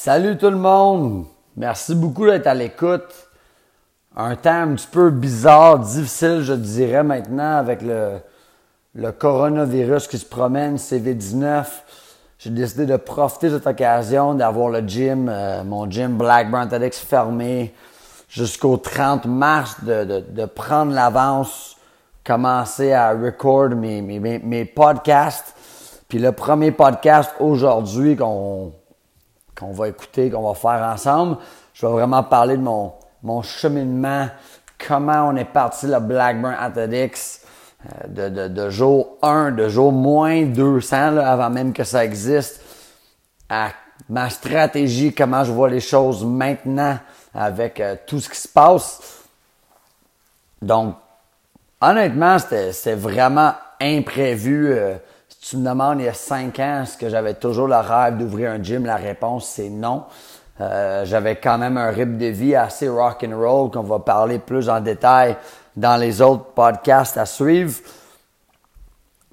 Salut tout le monde! Merci beaucoup d'être à l'écoute. Un temps un petit peu bizarre, difficile, je dirais maintenant, avec le, coronavirus qui se promène, CV19. J'ai décidé de profiter de cette occasion d'avoir le gym, euh, mon gym Black Brown TEDx fermé jusqu'au 30 mars, de prendre l'avance, commencer à record mes, mes, mes podcasts. Puis le premier podcast aujourd'hui qu'on qu'on va écouter, qu'on va faire ensemble. Je vais vraiment parler de mon, mon cheminement, comment on est parti le Blackburn Athletics euh, de, de, de, jour 1, de jour moins 200, là, avant même que ça existe, à ma stratégie, comment je vois les choses maintenant avec euh, tout ce qui se passe. Donc, honnêtement, c'était vraiment imprévu. Euh, tu me demandes il y a cinq ans, est-ce que j'avais toujours le rêve d'ouvrir un gym? La réponse, c'est non. Euh, j'avais quand même un rythme de vie assez rock and roll qu'on va parler plus en détail dans les autres podcasts à suivre.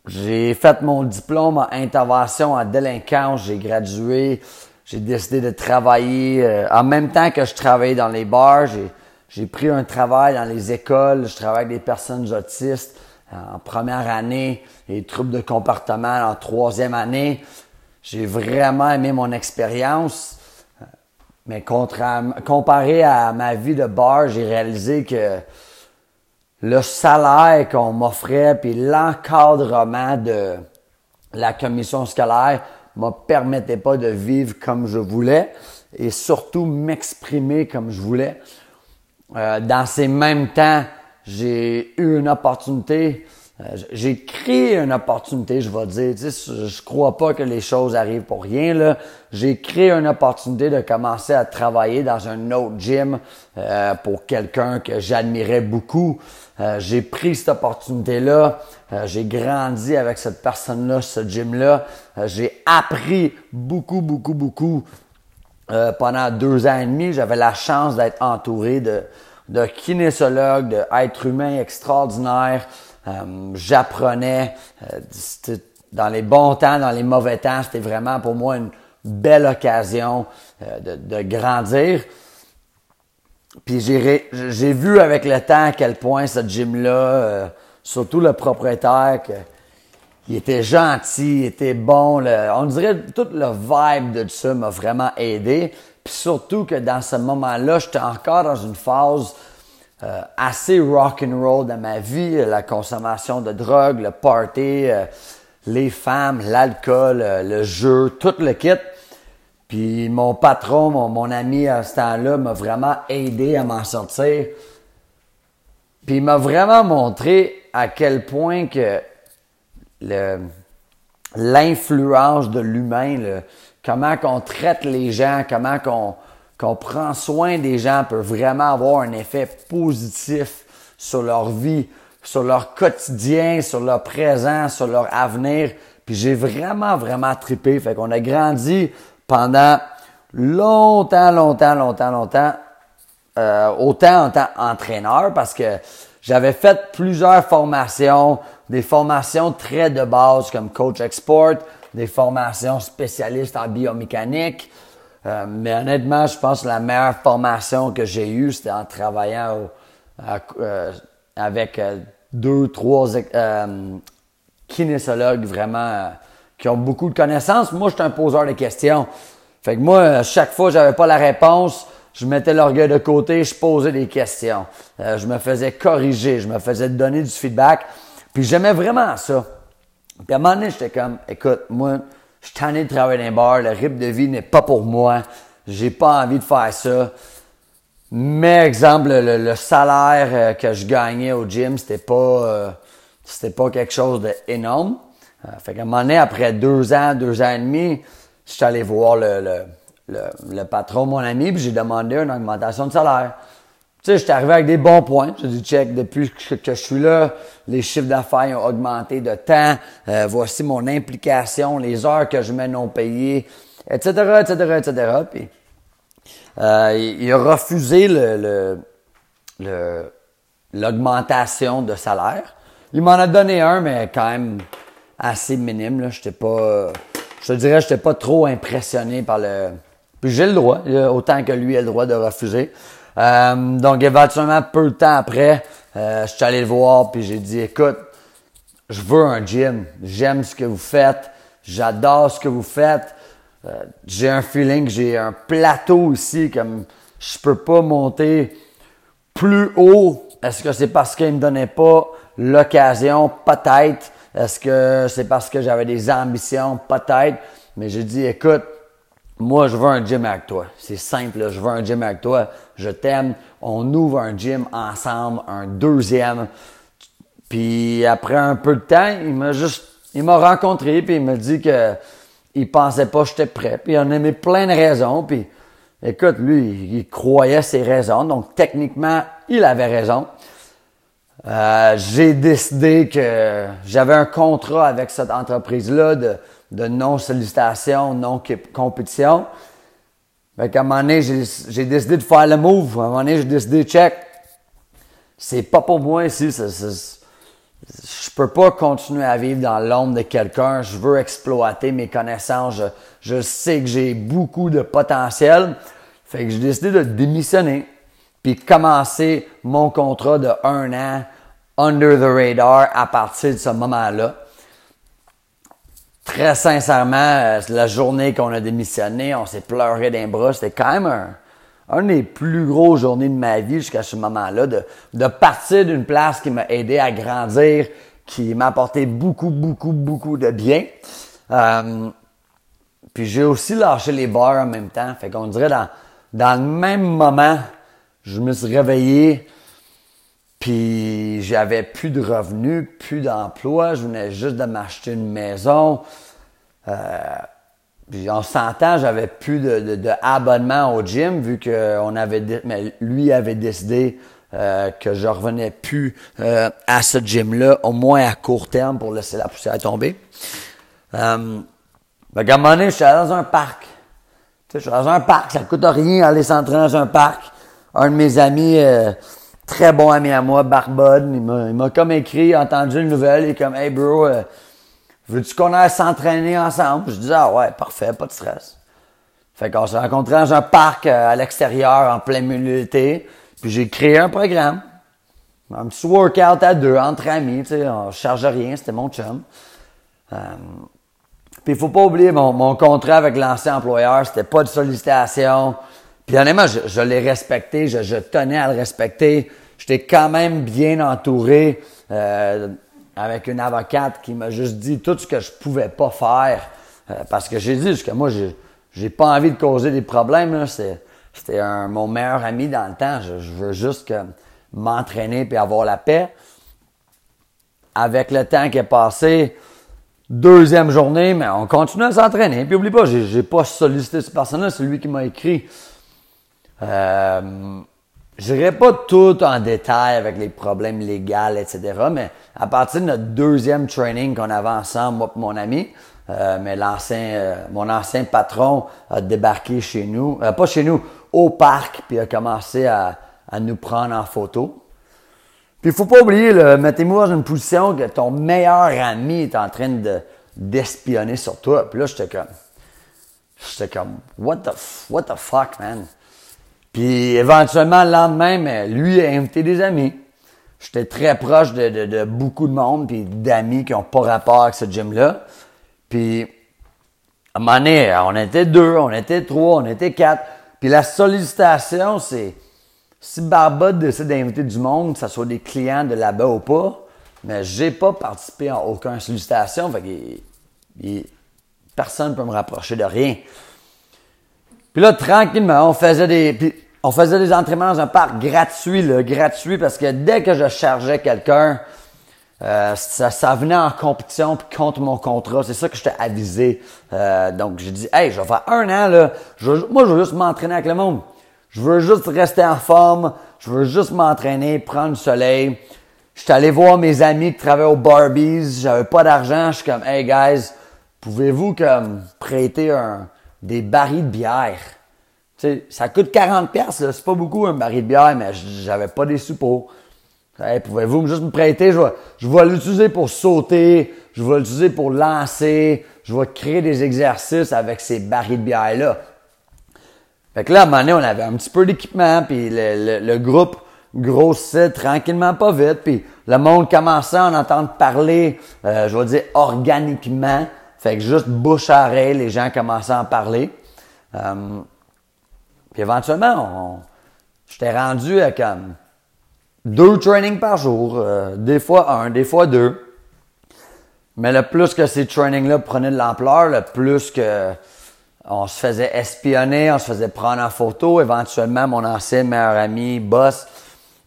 J'ai fait mon diplôme en intervention en délinquance, j'ai gradué, j'ai décidé de travailler euh, en même temps que je travaillais dans les bars, j'ai pris un travail dans les écoles, je travaille avec des personnes autistes en première année et troubles de comportement en troisième année. J'ai vraiment aimé mon expérience. Mais comparé à ma vie de bar, j'ai réalisé que le salaire qu'on m'offrait puis l'encadrement de la commission scolaire me permettait pas de vivre comme je voulais et surtout m'exprimer comme je voulais. Euh, dans ces mêmes temps, j'ai eu une opportunité, euh, j'ai créé une opportunité, je vais dire. Tu sais, je crois pas que les choses arrivent pour rien. là. J'ai créé une opportunité de commencer à travailler dans un autre gym euh, pour quelqu'un que j'admirais beaucoup. Euh, j'ai pris cette opportunité-là. j'ai grandi avec cette personne-là, ce gym-là. j'ai appris beaucoup, beaucoup, beaucoup. pendant deux ans et demi, j'avais la chance d'être entouré de, de kinésologue, d'être humain extraordinaire. Euh, j'apprenais euh, dans les bons temps, dans les mauvais temps. C'était vraiment pour moi une belle occasion euh, de, grandir. Puis j'ai, j'ai vu avec le temps à quel point ce gym-là, surtout le propriétaire, que, il était gentil, il était bon. on dirait tout le vibe de ça m'a vraiment aidé. Puis surtout que dans ce moment-là, j'étais encore dans une phase euh, assez rock and roll dans ma vie, la consommation de drogue, le party, euh, les femmes, l'alcool, euh, le jeu, tout le kit. Puis mon patron, mon, mon ami à ce temps-là m'a vraiment aidé à m'en sortir. Puis il m'a vraiment montré à quel point que l'influence de l'humain, comment qu'on traite les gens, comment qu'on qu'on prend soin des gens peut vraiment avoir un effet positif sur leur vie, sur leur quotidien, sur leur présent, sur leur avenir. Puis j'ai vraiment, vraiment trippé. Fait qu'on a grandi pendant longtemps, longtemps, longtemps, longtemps. Euh, autant en tant entraîneur parce que j'avais fait plusieurs formations, des formations très de base comme coach export, des formations spécialistes en biomécanique. Euh, mais honnêtement, je pense que la meilleure formation que j'ai eue, c'était en travaillant euh, avec euh, deux, trois kinésologues vraiment qui ont beaucoup de connaissances. Moi, je suis un poseur de questions. Fait que moi, chaque fois j'avais pas la réponse, je mettais l'orgueil de côté, je posais des questions. je me faisais corriger, je me faisais donner du feedback. Puis j'aimais vraiment ça. Puis à un moment donné, j'étais comme, écoute, moi, je suis tanné de travailler dans les bars, le rythme de vie n'est pas pour moi. J'ai pas envie de faire ça. Mais exemple, le, salaire euh, que je gagnais au gym, c'était pas euh, c'était pas quelque chose d'énorme. Euh, fait qu'à un moment donné, après deux ans, deux ans et demi, je suis allé voir le, le, le, le patron, mon ami, puis j'ai demandé une augmentation de salaire. Tu sais, j'étais arrivé avec des bons points. J'ai dit, check, depuis que, je suis là, les chiffres d'affaires ont augmenté de temps. Euh, voici mon implication, les heures que je mets non payées, etc., etc., etc. Puis, euh, il, a refusé le, le, l'augmentation de salaire. Il m'en a donné un, mais quand même assez minime. Là. J'étais pas, je te dirais, j'étais pas trop impressionné par le, Puis j'ai le droit, autant que lui a le droit de refuser. Euh, donc éventuellement, peu de temps après, euh, je suis allé le voir, puis j'ai dit, écoute, je veux un gym. J'aime ce que vous faites. J'adore ce que vous faites. Euh, j'ai un feeling, j'ai un plateau ici, comme je peux pas monter plus haut. Est-ce que c'est parce qu'il me donnait pas l'occasion? Peut-être. Est-ce que c'est parce que j'avais des ambitions? Peut-être. Mais j'ai dit, écoute, moi, je veux un gym avec toi. C'est simple, je veux un gym avec toi. Je t'aime. On ouvre un gym ensemble, un deuxième. Puis après un peu de temps, il m'a juste, il m'a rencontré, puis il m'a dit que il pensait pas que j'étais prêt. Puis il en aimait plein de raisons. Puis écoute, lui, il croyait ses raisons. Donc techniquement, il avait raison. Euh, j'ai décidé que j'avais un contrat avec cette entreprise-là de, de non-sollicitation, non-compétition. Fait qu'à un moment donné, j'ai décidé de faire le move. À un moment donné, j'ai décidé, check, c'est pas pour moi ici. je peux pas continuer à vivre dans l'ombre de quelqu'un. Je veux exploiter mes connaissances. Je, je sais que j'ai beaucoup de potentiel. Fait que j'ai décidé de démissionner puis commencer mon contrat de un an under the radar à partir de ce moment-là. Très sincèrement, euh, la journée qu'on a démissionné, on s'est pleuré d'un bras. C'était quand même un, des plus gros journées de ma vie jusqu'à ce moment-là, de, de partir d'une place qui m'a aidé à grandir, qui m'a apporté beaucoup, beaucoup, beaucoup de bien. Euh, puis j'ai aussi lâché les bars en même temps. Fait qu'on dirait dans, dans le même moment, je me suis réveillé, puis j'avais plus de revenus, plus d'emploi, je venais juste de m'acheter une maison. Euh, puis on s'entend, j'avais plus de, de, abonnement au gym vu que on avait mais lui avait décidé euh, que je revenais plus euh, à ce gym-là, au moins à court terme pour laisser la poussière tomber. Euh, ben, à un moment donné, je suis allé dans un parc. Tu sais, je suis dans un parc, ça coûte rien aller s'entraîner dans un parc. Un de mes amis euh, très bon ami à moi, Barbode. Il m'a comme écrit, entendu une nouvelle, il est comme Hey bro, euh, veux-tu qu'on aille s'entraîner ensemble? Je dis Ah ouais, parfait, pas de stress. Fait qu'on s'est rencontrés dans un parc euh, à l'extérieur en plein milieu. Puis j'ai créé un programme. Un petit workout à deux, entre amis, tu sais, on charge rien, c'était mon chum. Euh, puis il faut pas oublier mon, mon contrat avec l'ancien employeur, c'était pas de sollicitation, puis honnêtement, je, je l'ai respecté, je, je, tenais à le respecter. J'étais quand même bien entouré euh, avec une avocate qui m'a juste dit tout ce que je pouvais pas faire. Euh, parce que j'ai dit que moi, j'ai, j'ai pas envie de causer des problèmes. c'était un, mon meilleur ami dans le temps. Je, veux juste que, m'entraîner puis avoir la paix. Avec le temps qui est passé, deuxième journée, mais on continue à s'entraîner. Puis oublie pas, j'ai, j'ai pas sollicité cette personne-là, c'est lui qui m'a écrit. Euh, je dirais pas tout en détail avec les problèmes légaux, etc. Mais à partir de notre deuxième training qu'on avait ensemble, moi et mon ami, euh, mais euh, mon ancien patron a débarqué chez nous, pas chez nous, au parc, puis a commencé à, à nous prendre en photo. Puis il faut pas oublier, mettez-moi dans une position que ton meilleur ami est en train de d'espionner sur toi. Puis là, j'étais comme, j'étais comme, what the, what the fuck, man? Puis éventuellement, le lendemain, lui a invité des amis. J'étais très proche de, beaucoup de monde, puis d'amis qui n'ont pas rapport avec ce gym-là. Puis, à un moment donné, on était deux, on était trois, on était quatre. Puis la sollicitation, c'est si Barbade décide d'inviter du monde, que ce soit des clients de là-bas ou pas, mais j'ai pas participé à aucune sollicitation, fait que personne ne peut me rapprocher de rien. Puis là, tranquillement, on faisait des on faisait des entraînements dans un parc gratuit, là, gratuit, parce que dès que je chargeais quelqu'un, euh, ça, ça, venait en compétition puis contre mon contrat. C'est ça que je t'ai avisé. Euh, donc, j'ai dit, hey, je vais faire un an, là. Moi, je veux juste m'entraîner avec le monde. Je veux juste rester en forme. Je veux juste m'entraîner, prendre du soleil. Je suis allé voir mes amis qui travaillent au Barbies. J'avais pas d'argent. Je suis comme, hey, guys, pouvez-vous comme prêter un, des barils de bière? Ça coûte 40 pièces, c'est pas beaucoup un baril de bière, mais j'avais pas des sous. Pouvez-vous juste me prêter? Je vais, je l'utiliser pour sauter, je vais l'utiliser pour lancer, je vais créer des exercices avec ces barils de bière-là. Fait que là, à un moment donné, on avait un petit peu d'équipement, puis le, le, groupe grossissait tranquillement, pas vite, puis le monde commençait à en entendre parler, euh, je vais dire organiquement. Fait que juste bouche à oreille, les gens commençaient à en parler. Euh, puis éventuellement, j'étais rendu à comme deux trainings par jour, euh, des fois un, des fois deux. Mais le plus que ces trainings-là prenaient de l'ampleur, le plus que on se faisait espionner, on se faisait prendre en photo. Éventuellement, mon ancien meilleur ami, boss,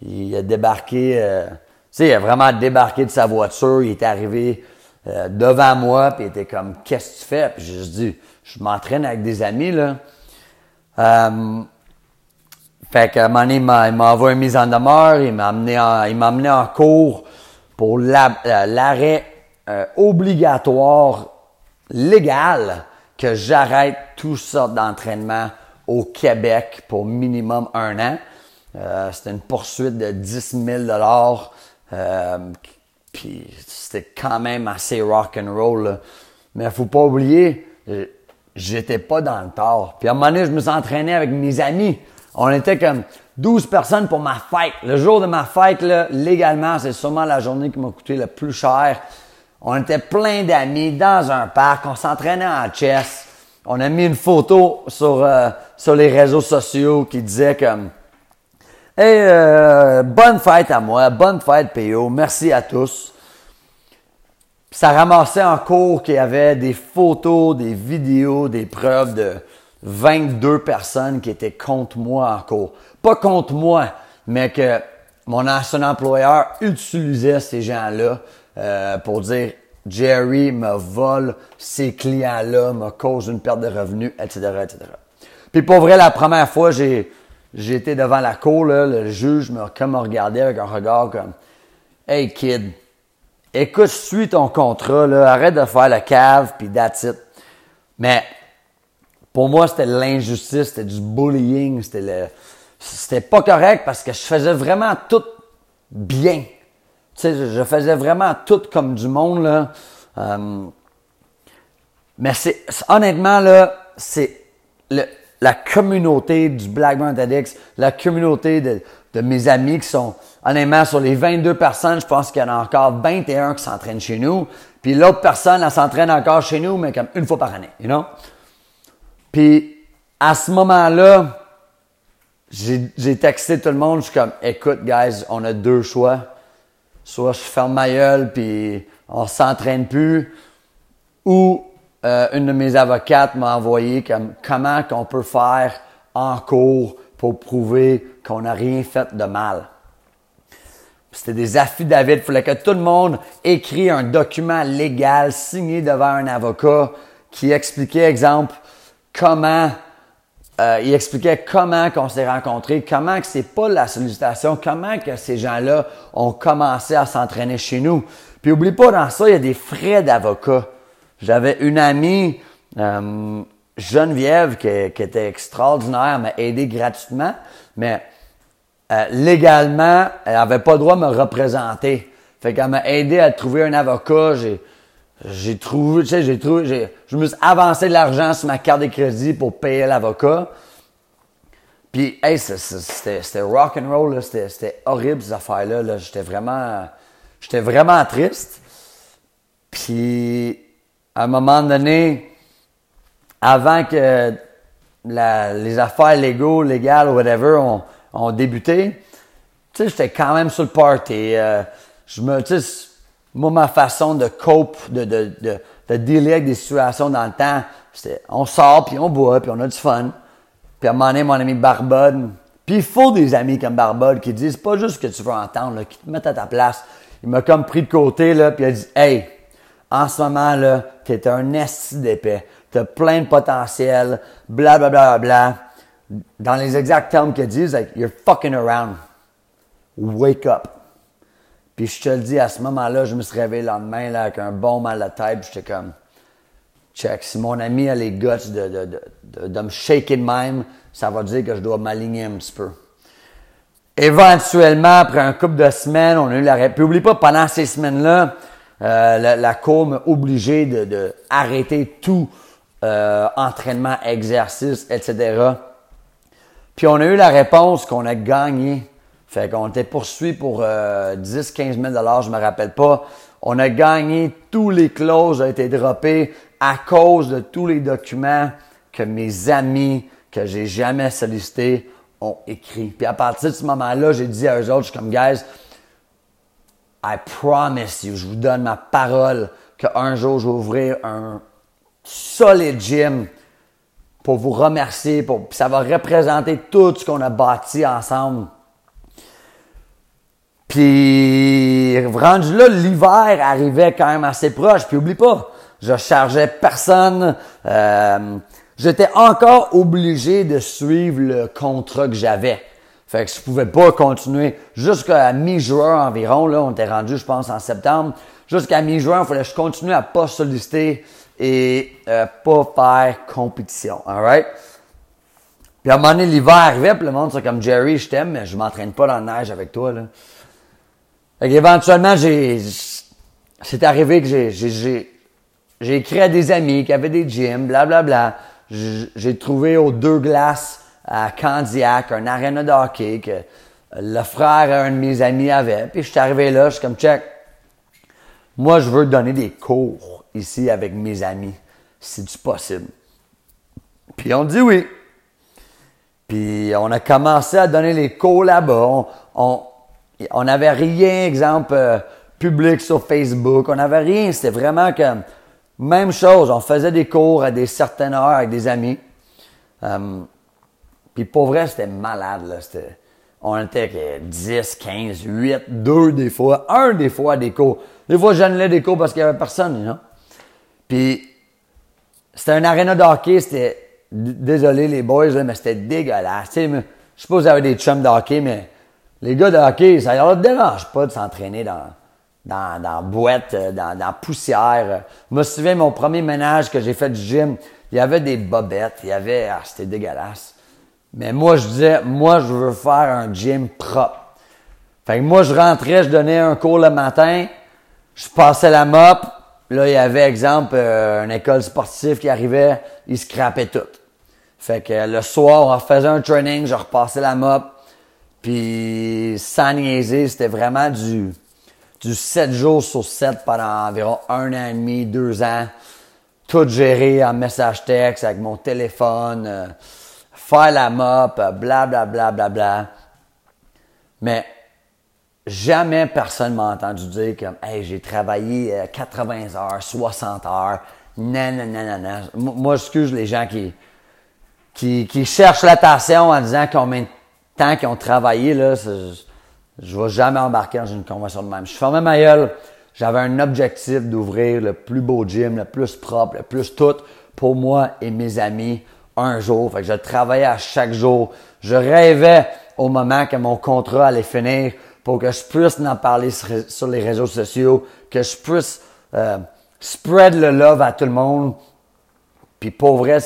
il a débarqué, euh, tu sais, il a vraiment débarqué de sa voiture. Il est arrivé euh, devant moi, puis il était comme, qu'est-ce que tu fais? Puis j'ai dit, je m'entraîne avec des amis, là. Euh, fait qu'à un moment donné, il m'a, envoyé une mise en demeure, il m'a amené en, il m'a amené en cours pour l'arrêt obligatoire légal que j'arrête tout ça d'entraînement au Québec pour minimum un an. Euh, c'était une poursuite de 10 000 dollars. Euh, puis c'était quand même assez rock and roll. Mais faut pas oublier, j'étais pas dans le tort. Puis à un moment donné, je me suis entraîné avec mes amis. On était comme 12 personnes pour ma fête. Le jour de ma fête, là, légalement, c'est sûrement la journée qui m'a coûté le plus cher. On était plein d'amis dans un parc, on s'entraînait en chess. On a mis une photo sur, euh, sur les réseaux sociaux qui disait comme Hey, euh, bonne fête à moi, bonne fête PO, merci à tous. Ça ramassait en cours qu'il y avait des photos, des vidéos, des preuves de 22 personnes qui étaient contre moi en cours. Pas contre moi, mais que mon ancien employeur utilisait ces gens-là euh, pour dire Jerry me vole ces clients-là, me cause une perte de revenus, etc., etc. Puis pour vrai, la première fois, j'ai, été devant la cour, le juge m'a comme regardé avec un regard comme Hey kid, écoute, suis ton contrat, arrête de faire la cave, puis that's it. Mais pour moi, c'était l'injustice, c'était du bullying, c'était le. C'était pas correct parce que je faisais vraiment tout bien. Tu sais, je faisais vraiment tout comme du monde, là. Euh, mais c'est, honnêtement, là, c'est la communauté du Black Addicts, la communauté de, mes amis qui sont, honnêtement, sur les 22 personnes, je pense qu'il y en a encore 21 qui s'entraînent chez nous. Puis l'autre personne, elle s'entraîne encore chez nous, mais comme une fois par année, you know? Puis à ce moment-là, j'ai texté tout le monde, je suis comme, écoute, guys, on a deux choix soit je ferme ma gueule puis on s'entraîne plus, ou euh, une de mes avocates m'a envoyé comme comment qu'on peut faire en cours pour prouver qu'on n'a rien fait de mal. C'était des affidavits. Il fallait que tout le monde écrit un document légal signé devant un avocat qui expliquait, exemple, comment euh, il expliquait comment qu'on s'est rencontrés, comment que c'est pas la sollicitation, comment que ces gens-là ont commencé à s'entraîner chez nous. Puis oublie pas, dans ça, il y a des frais d'avocat. J'avais une amie, euh, Geneviève, qui, était extraordinaire, m'a aidé gratuitement, mais euh, légalement, elle avait pas le droit de me représenter. Fait qu'elle m'a aidé à trouver un avocat. J'ai j'ai trouvé, tu sais, j'ai trouvé, j'ai, je me suis avancé de l'argent sur ma carte de crédit pour payer l'avocat. Puis, hey, c'était, c'était roll, c'était, c'était horrible ces affaires-là. Là. J'étais vraiment, j'étais vraiment triste. Puis, à un moment donné, avant que les affaires légaux, légales, whatever, ont débuté, tu sais, j'étais quand même sur le party. Euh, je me, tu sais, moi, ma façon de cope, de, de, de, de dealer avec des situations dans le temps, c'était on sort, puis on boit, puis on a du fun. Puis à un moment donné, mon ami Barbode, puis il faut des amis comme Barbode qui disent pas juste ce que tu veux entendre, qui te mettent à ta place. Il m'a comme pris de côté, là, puis il a dit Hey, en ce moment, là, t'es un esti d'épais. T'as plein de potentiel, bla bla bla bla. Dans les exacts termes qu'ils disent, like, you're fucking around. Wake up. Puis je te le dis, à ce moment-là, je me suis réveillé le lendemain là, avec un bon mal à tête. J'étais comme, check, si mon ami a les guts de, de, de, de, me shaker de même, ça va dire que je dois m'aligner un petit peu. Éventuellement, après un couple de semaines, on a eu la Puis oublie pas, pendant ces semaines-là, euh, la, cour m'a obligé de, tout euh, entraînement, exercice, etc. Puis on a eu la réponse qu'on a gagné. Fait qu'on était poursuivi pour 10, euh, 15 000 je me rappelle pas. On a gagné, tous les clauses ont été droppées à cause de tous les documents que mes amis que j'ai jamais sollicités ont écrit. Puis à partir de ce moment-là, j'ai dit à eux autres, je suis comme, guys, I promise you, je vous donne ma parole qu'un jour, je vais ouvrir un solide gym pour vous remercier, pour, ça va représenter tout ce qu'on a bâti ensemble. Puis, rendu là, l'hiver arrivait quand même assez proche. Puis, oublie pas, je chargeais personne. Euh, j'étais encore obligé de suivre le contrat que j'avais. Fait que je pouvais pas continuer jusqu'à mi-juin environ. Là, on était rendu, je pense, en septembre. Jusqu'à mi-juin, il fallait que je continue à pas solliciter et euh, pas faire compétition. Alright? Puis à un moment donné, l'hiver arrivait, puis le monde c'est comme Jerry, je t'aime, mais je m'entraîne pas dans la neige avec toi. Là. Fait qu'éventuellement, j'ai. C'est arrivé que j'ai, j'ai, j'ai écrit à des amis qui avaient des gyms, blablabla. J'ai trouvé aux deux glaces à Candiac, un aréna de hockey que le frère d'un de mes amis avait. Puis je suis arrivé là, je suis comme check. Moi, je veux donner des cours ici avec mes amis, si c'est possible. Puis on dit oui. Puis on a commencé à donner les cours là-bas. On, on, n'avait rien, exemple, euh, public sur Facebook. On n'avait rien. C'était vraiment comme même chose. On faisait des cours à des certaines heures avec des amis. Euh, puis pour vrai, c'était malade. Là. On était 10, 15, 8, 2 des fois, 1 des fois des cours. Des fois, j'annulais des cours parce qu'il n'y avait personne, you Puis c'était un aréna de hockey, c'était... Désolé les boys, mais c'était dégueulasse. je pas si vous avez des chums de hockey, mais les gars de hockey, ça leur dérange pas de s'entraîner dans, dans, dans boîte, dans, dans poussière. Je me souviens, mon premier ménage que j'ai fait du gym, il y avait des bobettes, il y avait... Ah, c'était dégueulasse. Mais moi, je disais, moi, je veux faire un gym propre. Fait que moi, je rentrais, je donnais un cours le matin, je passais la mop. Là, il y avait, exemple, euh, une école sportive qui arrivait, il scrapait tout. Fait que le soir, on faisait un training, je repassais la mop. Puis, sans niaiser, c'était vraiment du, du 7 jours sur 7 pendant environ un an et demi, deux ans. Tout géré en message texte avec mon téléphone. Euh, faire la mop, bla bla bla bla bla. Mais jamais personne m'a entendu dire comme Hey, j'ai travaillé 80 euh, heures, 60 heures. Non. Moi, j'excuse les gens qui, qui, qui cherchent l'attention en disant combien de temps qu'ils ont travaillé. Là, je ne vais jamais embarquer dans une convention de même. Je fermais ma gueule. J'avais un objectif d'ouvrir le plus beau gym, le plus propre, le plus tout pour moi et mes amis un jour. Fait que je travaillais à chaque jour. Je rêvais au moment que mon contrat allait finir pour que je puisse en parler sur, les réseaux sociaux, que je puisse euh, spread le love à tout le monde. Puis pour vrai,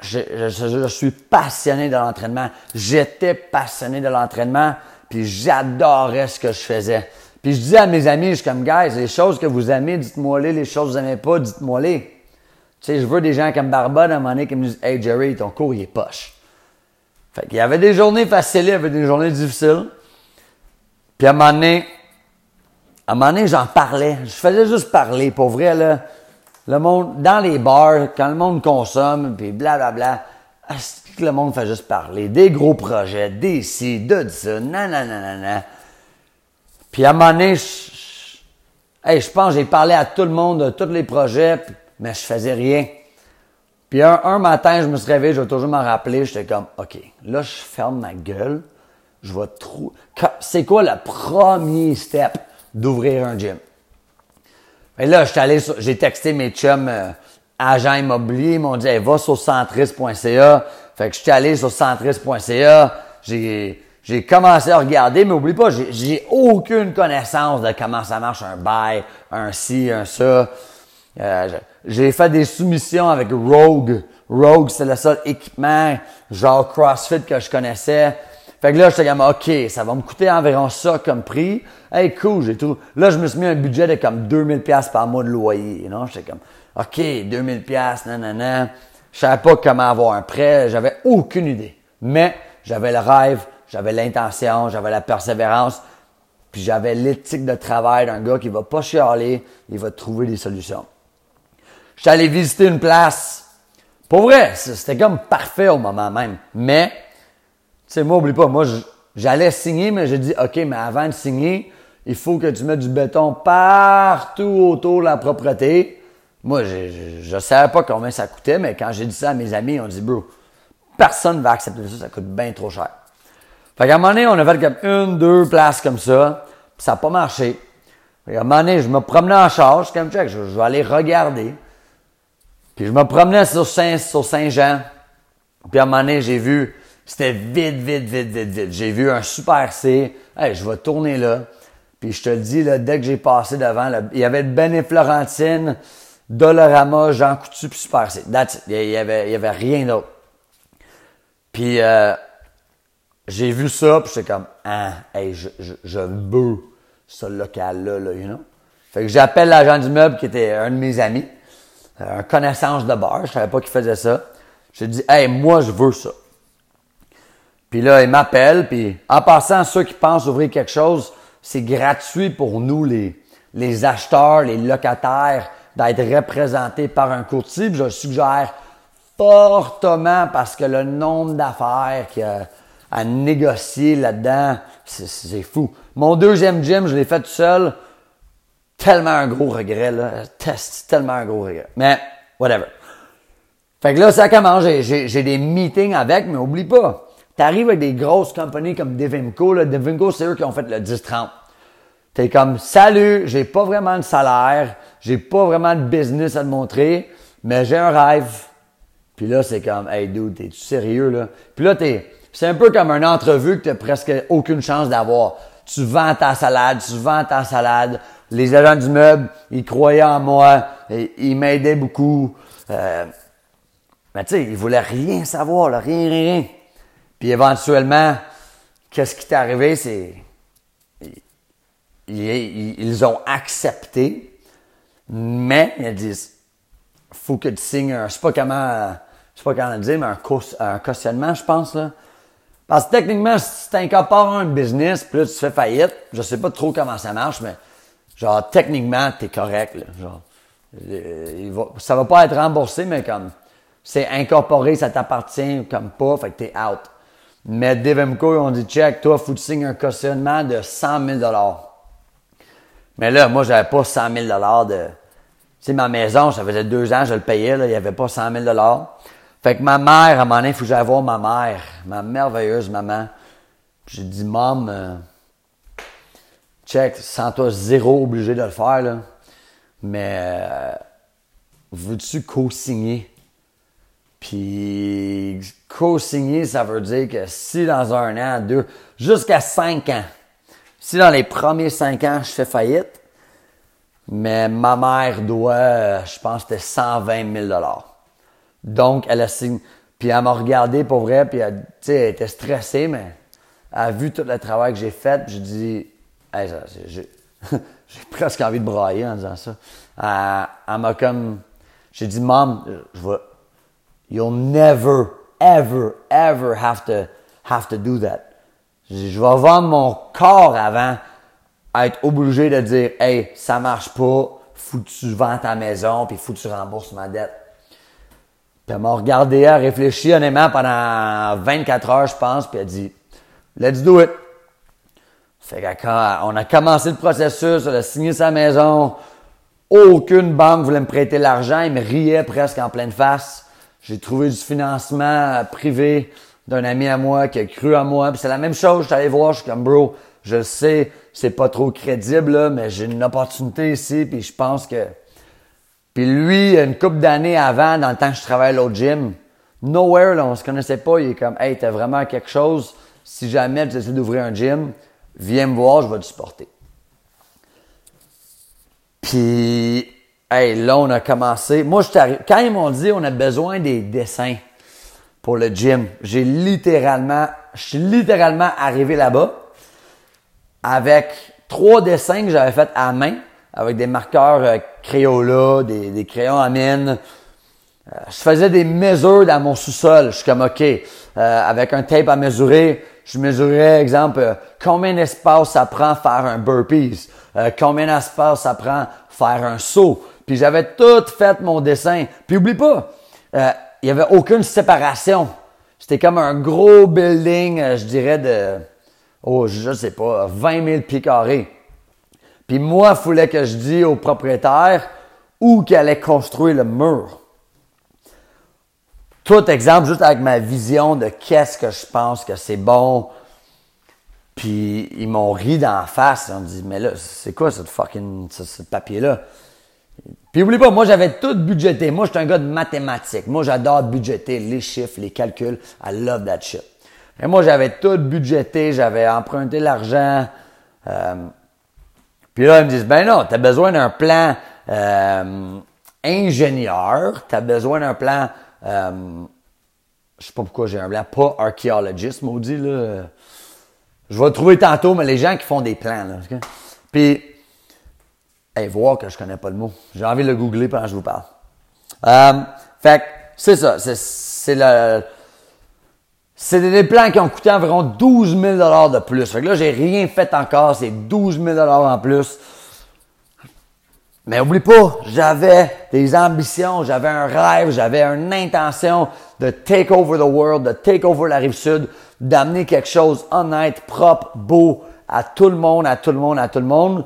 je, suis passionné de l'entraînement. J'étais passionné de l'entraînement, puis j'adorais ce que je faisais. Puis je disais à mes amis, je suis comme, guys, les choses que vous aimez, dites-moi les, les choses que vous n'aimez pas, dites-moi les. Tu sais, je veux des gens comme Barbade à un moment donné qui me disent Hey Jerry, ton cours il est poche. Fait qu'il y avait des journées faciles, il y avait des journées difficiles. Puis à un moment donné, à un moment j'en parlais. Je faisais juste parler. Pour vrai, là, le monde, dans les bars, quand le monde consomme, puis blablabla, que le monde fait juste parler. Des gros projets, des ci, de ça, nanana. Puis à un moment donné, je, je pense j'ai parlé à tout le monde de tous les projets mais je faisais rien. Puis un, matin, je me suis réveillé, je vais toujours m'en rappeler, j'étais comme, OK, là, je ferme ma gueule, je vais trop... C'est quoi le premier step d'ouvrir un gym? Et là, j'ai texté mes chums euh, agents immobiliers, ils m'ont dit, va sur centris.ca. Fait que je suis allé sur centris.ca, j'ai, commencé à regarder, mais oublie pas, j'ai, j'ai aucune connaissance de comment ça marche un bail, un ci, un ça. Euh, j'ai fait des soumissions avec Rogue. Rogue, c'est le seul équipement genre CrossFit que je connaissais. Fait que là, j'étais comme, OK, ça va me coûter environ ça comme prix. Hey, cool, j'ai tout. Là, je me suis mis un budget de comme 2000 pièces par mois de loyer. Non, j'étais comme, OK, 2000 pièces, nanana. Je savais pas comment avoir un prêt. J'avais aucune idée. Mais j'avais le rêve, j'avais l'intention, j'avais la persévérance, puis j'avais l'éthique de travail d'un gars qui va pas chialer, il va trouver des solutions. J'étais allé visiter une place. Pour vrai, c'était comme parfait au moment même. Mais, sais, moi, oublie pas, moi, j'allais signer, mais j'ai dit, OK, mais avant de signer, il faut que tu mettes du béton partout autour de la propreté. Moi, je ne savais pas combien ça coûtait, mais quand j'ai dit ça à mes amis, ils ont dit, bro, personne ne va accepter ça, ça coûte bien trop cher. Fait qu'à un moment donné, on a fait comme une, deux places comme ça, puis ça n'a pas marché. Fait qu'à un moment donné, je me promenais en charge, comme check, je, je vais aller regarder. Puis je me promenais sur Saint, sur Saint-Jean. Puis à un moment donné, j'ai vu, c'était vide, vide, vide, vide, vide. J'ai vu un Super C. Hey, je vais tourner là. Puis je te le dis, là, dès que j'ai passé devant, il y avait Ben et Florentine, Dolorama, Jean Coutu, puis Super C. That's Il y avait, il y avait rien d'autre. Puis euh, j'ai vu ça, puis j'étais comme, ah, hey, je, je, je veux ce local-là, là, you know? Fait que j'appelle l'agent du meuble qui était un de mes amis, un connaissance de bar, je savais pas qu'il faisait ça. J'ai dit, hey, moi, je veux ça. Puis là, il m'appelle, puis en passant, ceux qui pensent ouvrir quelque chose, c'est gratuit pour nous, les, les acheteurs, les locataires, d'être représentés par un courtier. je suggère fortement parce que le nombre d'affaires qu'il y a à négocier là-dedans, c'est fou. Mon deuxième gym, je l'ai fait tout seul. Tellement un gros regret, là. Test, tellement un gros regret. Mais, whatever. Fait que là, ça commence. J'ai des meetings avec, mais oublie pas tu arrives avec des grosses compagnies comme Devimco. Là. C'est eux qui ont fait le 10-30. T'es comme, salut, j'ai pas vraiment de salaire, j'ai pas vraiment de business à te montrer, mais j'ai un rêve. Puis là, c'est comme, hey dude, t'es-tu sérieux là? Puis là, t'es, c'est un peu comme une entrevue que t'as presque aucune chance d'avoir. Tu vends ta salade, tu vends ta salade. Les agents du meuble, ils croyaient en moi, ils m'aidaient beaucoup. Euh, mais tu sais, ils voulaient rien savoir, là, rien, rien. Puis éventuellement, qu'est-ce qui t'est arrivé, c'est ils, ont accepté, mais ils disent faut que tu signes un, je sais pas comment, je sais pas comment le dire, mais un, un cautionnement, je pense là. Parce que techniquement, si tu incorpores un business, puis là tu fais faillite, je sais pas trop comment ça marche, mais genre techniquement t'es correct là, genre. Il va, ça va pas être remboursé, mais comme c'est incorporé, ça t'appartient comme pas, fait que t'es out. Mais Devemco, ils ont dit, check, toi, faut que tu signes un cautionnement de 100 000 Mais là, moi, j'avais pas 100 000 de, tu sais, ma maison, ça faisait deux ans, je le payais, là, il y avait pas 100 000 Fait que ma mère, à un moment donné, il faut que j'aille voir ma mère, ma merveilleuse maman. J'ai dit, maman, euh, check, sans toi zéro obligé de le faire, là. Mais, euh, veux-tu co-signer? Puis co-signer, ça veut dire que si dans un an, deux, jusqu'à cinq ans, si dans les premiers cinq ans, je fais faillite, mais ma mère doit, je pense, c'était 120 000 Donc, elle a signé. Puis elle m'a regardé pour vrai, puis elle, elle était stressée, mais elle a vu tout le travail que j'ai fait, j'ai dit, hey, j'ai presque envie de brailler en disant ça. Elle, elle m'a comme, j'ai dit, maman, je vais, You'll never, ever, ever have to, have to do that. Je vais vendre mon corps avant à être obligé de dire, hey, ça marche pas, faut que tu vends ta maison, puis faut que tu rembourses ma dette. Puis elle m'a regardé, elle a réfléchi honnêtement pendant 24 heures, je pense, puis elle a dit, let's do it. Fait on a commencé le processus, elle a signé sa maison. Aucune banque voulait me prêter l'argent, ils me riaient presque en pleine face. J'ai trouvé du financement privé d'un ami à moi qui a cru à moi. Puis c'est la même chose, je suis allé voir, je suis comme bro, je sais, c'est pas trop crédible, là, mais j'ai une opportunité ici, puis je pense que. Puis lui, une couple d'années avant, dans le temps que je travaillais à l'autre gym, nowhere, là, on se connaissait pas, il est comme Hey, t'as vraiment quelque chose, si jamais tu essaies d'ouvrir un gym, viens me voir, je vais te supporter. Puis Hey, là, on a commencé. Moi, je quand ils m'ont dit on a besoin des dessins pour le gym, j'ai littéralement, je suis littéralement arrivé là-bas avec trois dessins que j'avais faits à main, avec des marqueurs euh, Crayola, des, crayons à mine. Euh, je faisais des mesures dans mon sous-sol. Je suis comme, OK, euh, avec un tape à mesurer, je mesurais, exemple, combien d'espace ça prend faire un burpees, combien d'espace ça prend faire un saut. Puis j'avais tout fait mon dessin. Puis oublie pas, il y avait aucune séparation. C'était comme un gros building, je dirais, de, oh, je sais pas, 20 000 pieds carrés. Puis moi, il fallait que je dise au propriétaire où qu'il allait construire le mur tout exemple, juste avec ma vision de qu'est-ce que je pense que c'est bon. Puis ils m'ont ri d'en face. Ils ont dit, mais là, c'est quoi cette fucking, ce, papier-là? Puis oublie pas, moi j'avais tout budgété. Moi, je suis un gars de mathématiques. Moi, j'adore budgéter les chiffres, les calculs. I love that shit. Et moi, j'avais tout budgété, j'avais emprunté l'argent. Euh, puis là, ils me disent, ben non, tu as besoin d'un plan euh, ingénieur, tu as besoin d'un plan euh, je sais pas pourquoi j'ai un blanc, pas archéologiste, maudit, là. Je vais le trouver tantôt, mais les gens qui font des plans, là. Puis, hey, voir que je connais pas le mot. J'ai envie de le googler pendant que je vous parle. Euh, fait c'est ça. C'est le. C'est des plans qui ont coûté environ 12 000 de plus. Fait que là, j'ai rien fait encore. C'est 12 000 en plus. Mais oublie pas, j'avais des ambitions, j'avais un rêve, j'avais une intention de take over the world, de take over la rive sud, d'amener quelque chose honnête, propre, beau à tout le monde, à tout le monde, à tout le monde.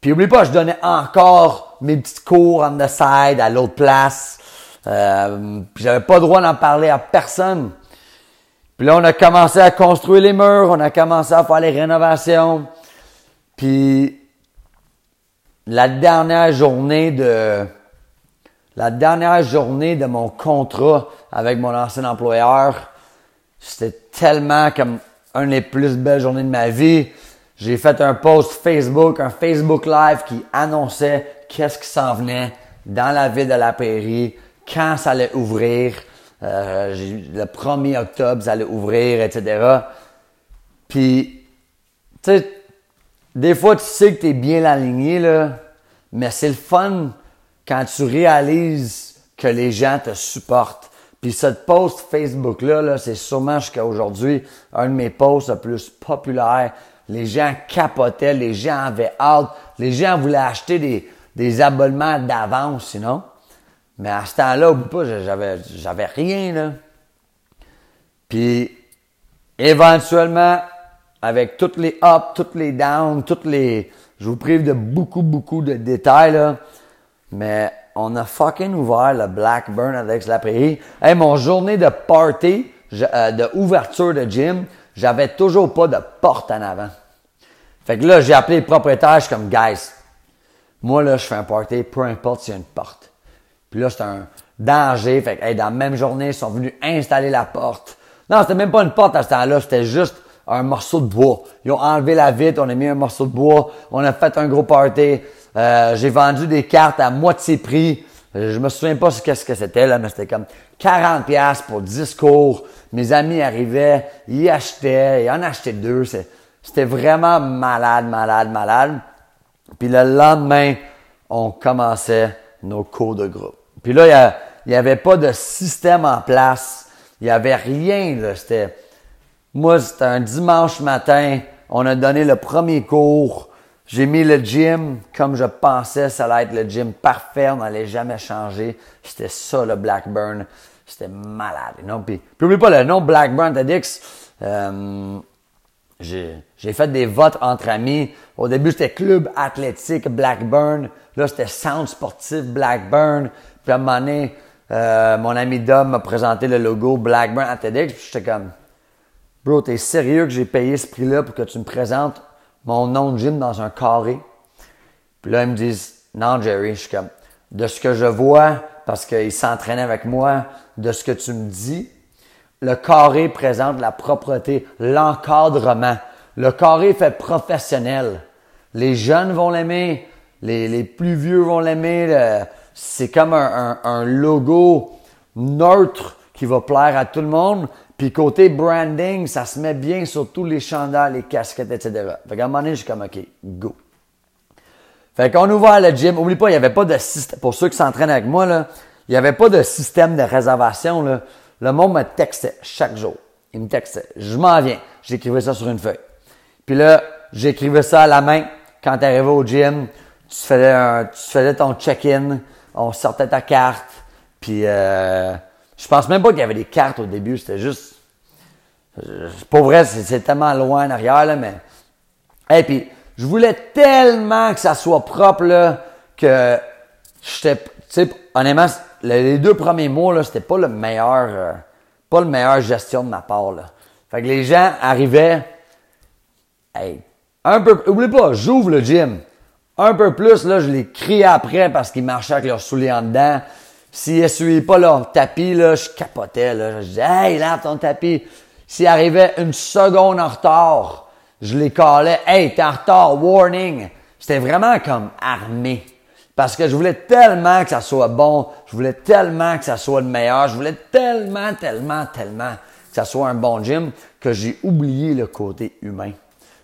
Puis oublie pas, je donnais encore mes petits cours on the side à l'autre place. Euh, puis j'avais pas le droit d'en parler à personne. Puis là, on a commencé à construire les murs, on a commencé à faire les rénovations. Puis la dernière journée de la dernière journée de mon contrat avec mon ancien employeur, c'était tellement comme une des plus belles journées de ma vie. J'ai fait un post Facebook, un Facebook Live qui annonçait qu'est-ce qui s'en venait dans la ville de la Prairie, quand ça allait ouvrir. Euh, le 1er octobre, ça allait ouvrir, etc. Puis, tu sais, des fois, tu sais que tu es bien aligné, là, mais c'est le fun quand tu réalises que les gens te supportent. Puis cette post Facebook-là, -là, c'est sûrement jusqu'à aujourd'hui un de mes posts le plus populaires. Les gens capotaient, les gens avaient hâte, les gens voulaient acheter des, abonnements d'avance sinon. Mais à ce temps-là, pas, j'avais, j'avais rien, là. Puis, éventuellement, avec toutes les ups, toutes les downs, toutes les, je vous prive de beaucoup, beaucoup de détails, là. Mais on a fucking ouvert le Blackburn avec la prairie. Hey, mon journée de party, euh, de ouverture de gym, j'avais toujours pas de porte en avant. Fait que là, j'ai appelé le propriétaire, je suis comme, guys, moi, là, je fais un party, peu importe s'il y a une porte. Puis là, c'est un danger. Fait que, hey, dans la même journée, ils sont venus installer la porte. Non, c'était même pas une porte à ce temps-là, c'était juste un morceau de bois. Ils ont enlevé la vitre, on a mis un morceau de bois, on a fait un gros party. Euh, j'ai vendu des cartes à moitié prix. Je me souviens pas ce que c'était là, mais c'était comme 40 pièces pour 10 cours. Mes amis arrivaient, ils achetaient, ils en achetaient deux. C'était vraiment malade, malade, malade. Puis le lendemain, on commençait nos cours de groupe. Puis là, il n'y avait pas de système en place. Il n'y avait rien. Là. C'était, moi, c'était un dimanche matin. On a donné le premier cours. J'ai mis le gym comme je pensais ça allait être le gym parfait. On n'allait jamais changer. C'était ça le Blackburn. C'était malade. Non? Puis, puis pas le nom Blackburn TEDx. Euh, j'ai fait des votes entre amis. Au début, c'était Club Athlétique Blackburn. Là, c'était Sound Sportif Blackburn. Puis à un moment donné, euh, mon ami Dom m'a présenté le logo Blackburn Athletics. Puis j'étais comme, Bro, t'es sérieux que j'ai payé ce prix-là pour que tu me présentes mon nom de gym dans un carré? Puis là, ils me disent, non, Jerry, je suis comme, de ce que je vois, parce qu'ils s'entraînaient avec moi, de ce que tu me dis, le carré présente la propreté, l'encadrement. Le carré fait professionnel. Les jeunes vont l'aimer, les, les, plus vieux vont l'aimer. C'est comme un, un, logo neutre qui va plaire à tout le monde, puis côté branding, ça se met bien sur tous les chandails, les casquettes, etc. Fait qu'à un moment donné, j'ai comme, OK, go. Fait qu'on ouvre le gym. Oublie pas, il n'y avait pas de système. Pour ceux qui s'entraînent avec moi, là, il n'y avait pas de système de réservation. Là. Le monde me textait chaque jour. Il me textait. Je m'en viens. J'écrivais ça sur une feuille. Puis là, j'écrivais ça à la main. Quand tu arrivais au gym, tu faisais, tu faisais ton check-in. On sortait ta carte. Puis euh, je pense même pas qu'il y avait des cartes au début. C'était juste... Pour vrai, c'est tellement loin en arrière, là, mais... Et puis, je voulais tellement que ça soit propre, là, que j'étais... Tu sais, honnêtement, les deux premiers mois, là, c'était pas le meilleur... Euh, pas le meilleur gestion de ma part, là. Fait que les gens arrivaient... Hey, un peu... Oublie pas, j'ouvre le gym. Un peu plus, là, je les criais après parce qu'ils marchaient avec leurs souliers en dedans. S'ils essuyaient pas leur tapis, là, je capotais, là. Je disais, hey, lave ton tapis. S'ils arrivaient une seconde en retard, je les calais, hey, t'es en retard, warning. C'était vraiment comme armé. Parce que je voulais tellement que ça soit bon, je voulais tellement que ça soit le meilleur, je voulais tellement, tellement, tellement que ça soit un bon gym que j'ai oublié le côté humain.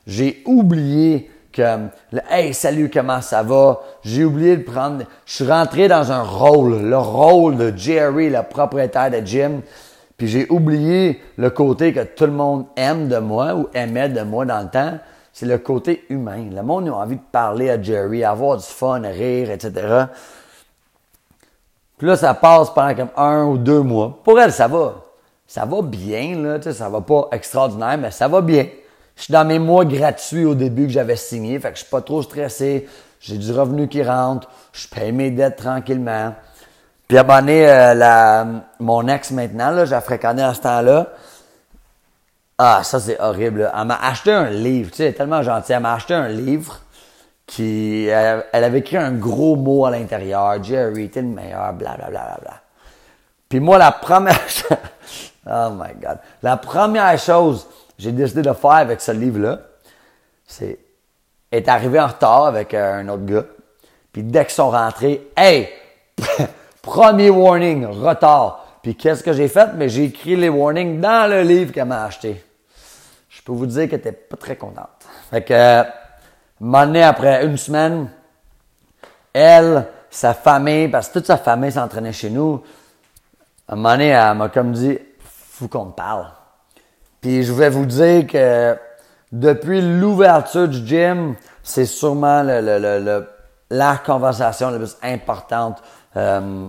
J'ai oublié que, hey, salut, comment ça va? J'ai oublié de prendre, je suis rentré dans un rôle, le rôle de Jerry, le propriétaire de gym. Puis j'ai oublié le côté que tout le monde aime de moi ou aimait de moi dans le temps. C'est le côté humain. Le monde a envie de parler à Jerry, avoir du fun, rire, etc. Puis là, ça passe pendant comme un ou deux mois. Pour elle, ça va. Ça va bien, là. Tu sais, ça va pas extraordinaire, mais ça va bien. Je suis dans mes mois gratuits au début que j'avais signé, fait que je suis pas trop stressé. J'ai du revenu qui rentre, je paye mes dettes tranquillement. Puis abonné euh, mon ex maintenant, là, j'ai fréquenté à ce temps-là. Ah, ça c'est horrible. Elle m'a acheté un livre, tu sais, elle est tellement gentille. Elle m'a acheté un livre qui, elle, avait écrit un gros mot à l'intérieur. Jerry, t'es le meilleur, bla bla bla bla. Puis moi, la première, oh my god, la première chose j'ai décidé de faire avec ce livre-là, c'est être arrivé en retard avec euh, un autre gars. Puis dès qu'ils sont rentrés, hey, premier warning, retard. Puis qu'est-ce que j'ai fait? Mais j'ai écrit les warnings dans le livre qu'elle m'a acheté. Peux vous dire qu'elle était pas très contente. Fait que, euh, après une semaine, elle, sa famille, parce que toute sa famille s'entraînait chez nous, un moment donné, elle m'a comme dit, faut qu'on parle. Puis je vais vous dire que depuis l'ouverture du gym, c'est sûrement la conversation la plus importante euh,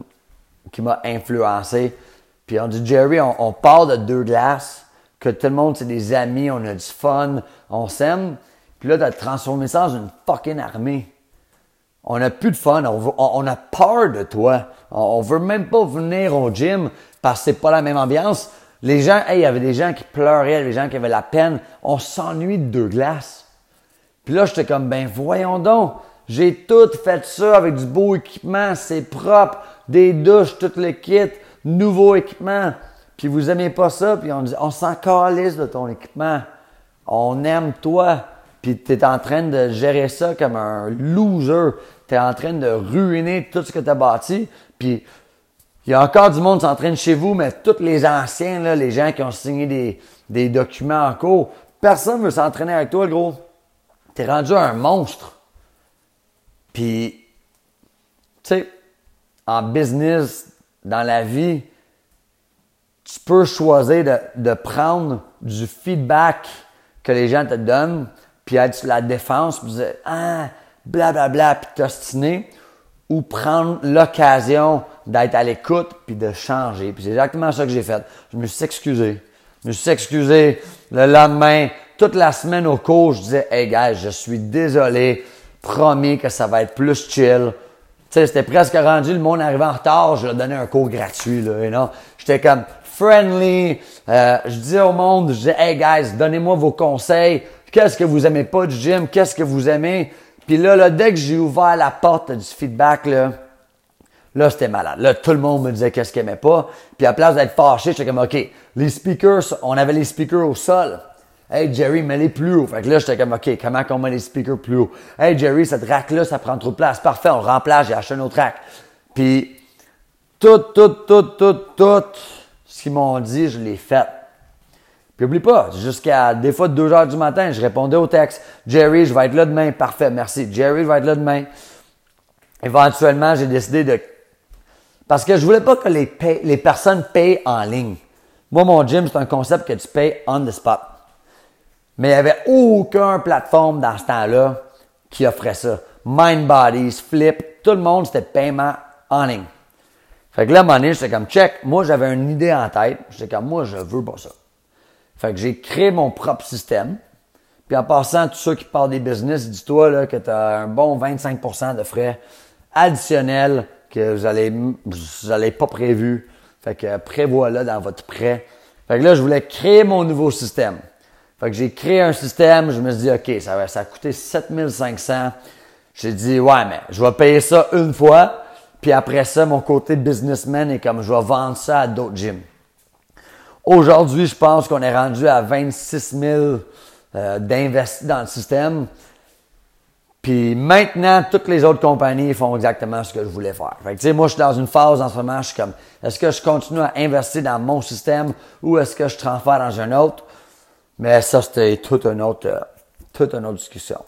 qui m'a influencé. Puis on dit, Jerry, on, on, part de deux glaces, que tout le monde, c'est des amis, on a du fun, on s'aime. Puis là, tu as transformé ça en une fucking armée. On n'a plus de fun, on, a peur de toi. On, veut même pas venir au gym parce que c'est pas la même ambiance. Les gens, hey, il y avait des gens qui pleuraient, des gens qui avaient la peine. On s'ennuie de deux glaces. Puis là, j'étais comme, ben voyons donc, j'ai tout fait ça avec du beau équipement, c'est propre, des douches, tout le kit, nouveau équipement. Puis vous aimez pas ça, puis on dit, on s'en calisse de ton équipement. On aime toi. Puis tu es en train de gérer ça comme un loser. Tu es en train de ruiner tout ce que tu as bâti. Puis il y a encore du monde qui s'entraîne chez vous, mais tous les anciens, là, les gens qui ont signé des, des documents en cours, personne ne veut s'entraîner avec toi, gros. T'es rendu un monstre. Puis, tu sais, en business, dans la vie, tu peux choisir de, de, prendre du feedback que les gens te donnent, puis être sur la défense, puis dire Ah, blablabla, bla, bla, puis t'ostiner, ou prendre l'occasion d'être à l'écoute puis de changer. Puis c'est exactement ça que j'ai fait. Je me suis excusé. Je me suis excusé le lendemain, toute la semaine au cours, je disais "Hey guys, je suis désolé, promis que ça va être plus chill." Tu sais, c'était presque rendu le monde arrivait en retard, je leur donnais un cours gratuit là, et non, j'étais comme friendly, euh, je disais au monde, je disais "Hey guys, donnez-moi vos conseils, qu'est-ce que vous aimez pas du gym, qu'est-ce que vous aimez? Puis là, là, dès que j'ai ouvert la porte du feedback, là, là, c'était malade. Là, tout le monde me disait qu'est-ce qu'il aimait pas. Puis à place d'être fâché, j'étais comme, OK, les speakers, on avait les speakers au sol. Hey, Jerry, mets-les plus haut. Fait que là, j'étais comme, OK, comment qu'on met les speakers plus haut? Hey, Jerry, cette rack-là, ça prend trop de place. Parfait, on remplace, j'ai acheté un autre rack. Puis, tout, tout, tout, tout, tout ce qu'ils m'ont dit, je l'ai fait. Puis oublie pas, jusqu'à des fois 2 heures du matin, je répondais au texte. Jerry, je vais être là demain. Parfait, merci. Jerry, je vais être là demain. Éventuellement, j'ai décidé de Parce que je voulais pas que les, les personnes payent en ligne. Moi, mon gym, c'est un concept que tu payes on the spot. Mais il n'y avait aucune plateforme dans ce temps-là qui offrait ça. Mindbodies, Flip, tout le monde, c'était paiement en ligne. Fait que là, à un moment donné, j'étais comme check. Moi, j'avais une idée en tête. J'étais comme moi, je veux pas ça. Fait que j'ai créé mon propre système. Puis en passant, tous ceux qui parlent des business, dis-toi là, que tu as un bon 25% de frais additionnels que vous allez, vous allez pas prévu. Fait que prévois-le dans votre prêt. Fait que là, je voulais créer mon nouveau système. Fait que j'ai créé un système, je me suis dit, OK, ça, va, ça a coûté 7500. J'ai dit, ouais, mais je vais payer ça une fois. Puis après ça, mon côté businessman est comme, je vais vendre ça à d'autres gyms. Aujourd'hui, je pense qu'on est rendu à 26 000 euh, d'investis dans le système. Puis maintenant, toutes les autres compagnies font exactement ce que je voulais faire. Fait que, moi, je suis dans une phase en ce moment, je suis comme, est-ce que je continue à investir dans mon système ou est-ce que je transfère dans un autre? Mais ça, c'était toute une autre, euh, toute une autre discussion.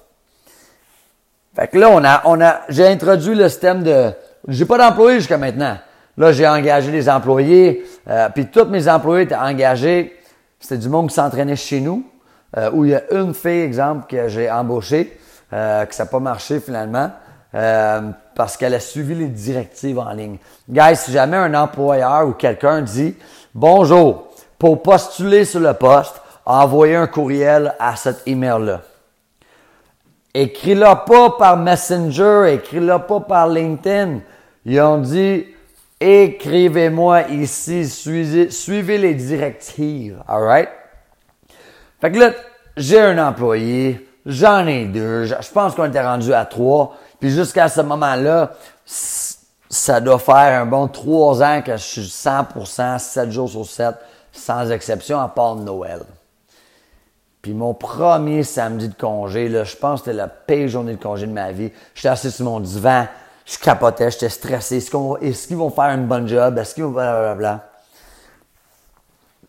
Fait que là, on a, on a, j'ai introduit le système de, j'ai pas d'employés jusqu'à maintenant. Là, j'ai engagé des employés, euh, puis tous mes employés étaient engagés. C'était du monde qui s'entraînait chez nous, euh, où il y a une fille, exemple, que j'ai embauchée, euh, que ça n'a pas marché finalement, euh, parce qu'elle a suivi les directives en ligne. Guys, si jamais un employeur ou quelqu'un dit Bonjour, pour postuler sur le poste, envoyez un courriel à cet email-là. Écris-le pas par Messenger, écris-le pas par LinkedIn. Ils ont dit, écrivez-moi ici, suivez, les directives. Alright? Fait que là, j'ai un employé, j'en ai deux, je pense qu'on était rendu à trois. Puis jusqu'à ce moment-là, ça doit faire un bon trois ans que je suis 100%, 7 jours sur 7, sans exception, à part Noël. Puis mon premier samedi de congé, là, je pense que c'était la pire journée de congé de ma vie. J'étais assis sur mon divan, je capotais, j'étais stressé. Est-ce qu'ils vont faire une bonne job? Est-ce qu'ils vont blablabla?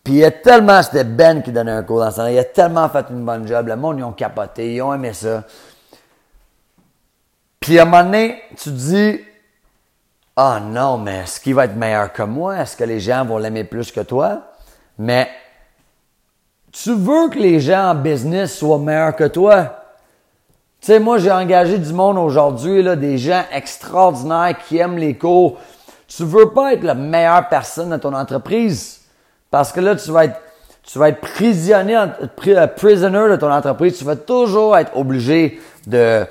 Puis il y a tellement, c'était Ben qui donnait un cours dans ce Il a tellement fait une bonne job. Le monde, ils ont capoté, ils ont aimé ça. Puis à un moment donné, tu te dis, ah oh non, mais est-ce qu'il va être meilleur que moi? Est-ce que les gens vont l'aimer plus que toi? Mais tu veux que les gens en business soient meilleurs que toi? Tu sais, moi, j'ai engagé du monde aujourd'hui, là, des gens extraordinaires qui aiment les cours. Tu veux pas être la meilleure personne dans ton entreprise? Parce que là, tu vas être, tu vas être prisonnier, euh, prisoner de ton entreprise. Tu vas toujours être obligé de,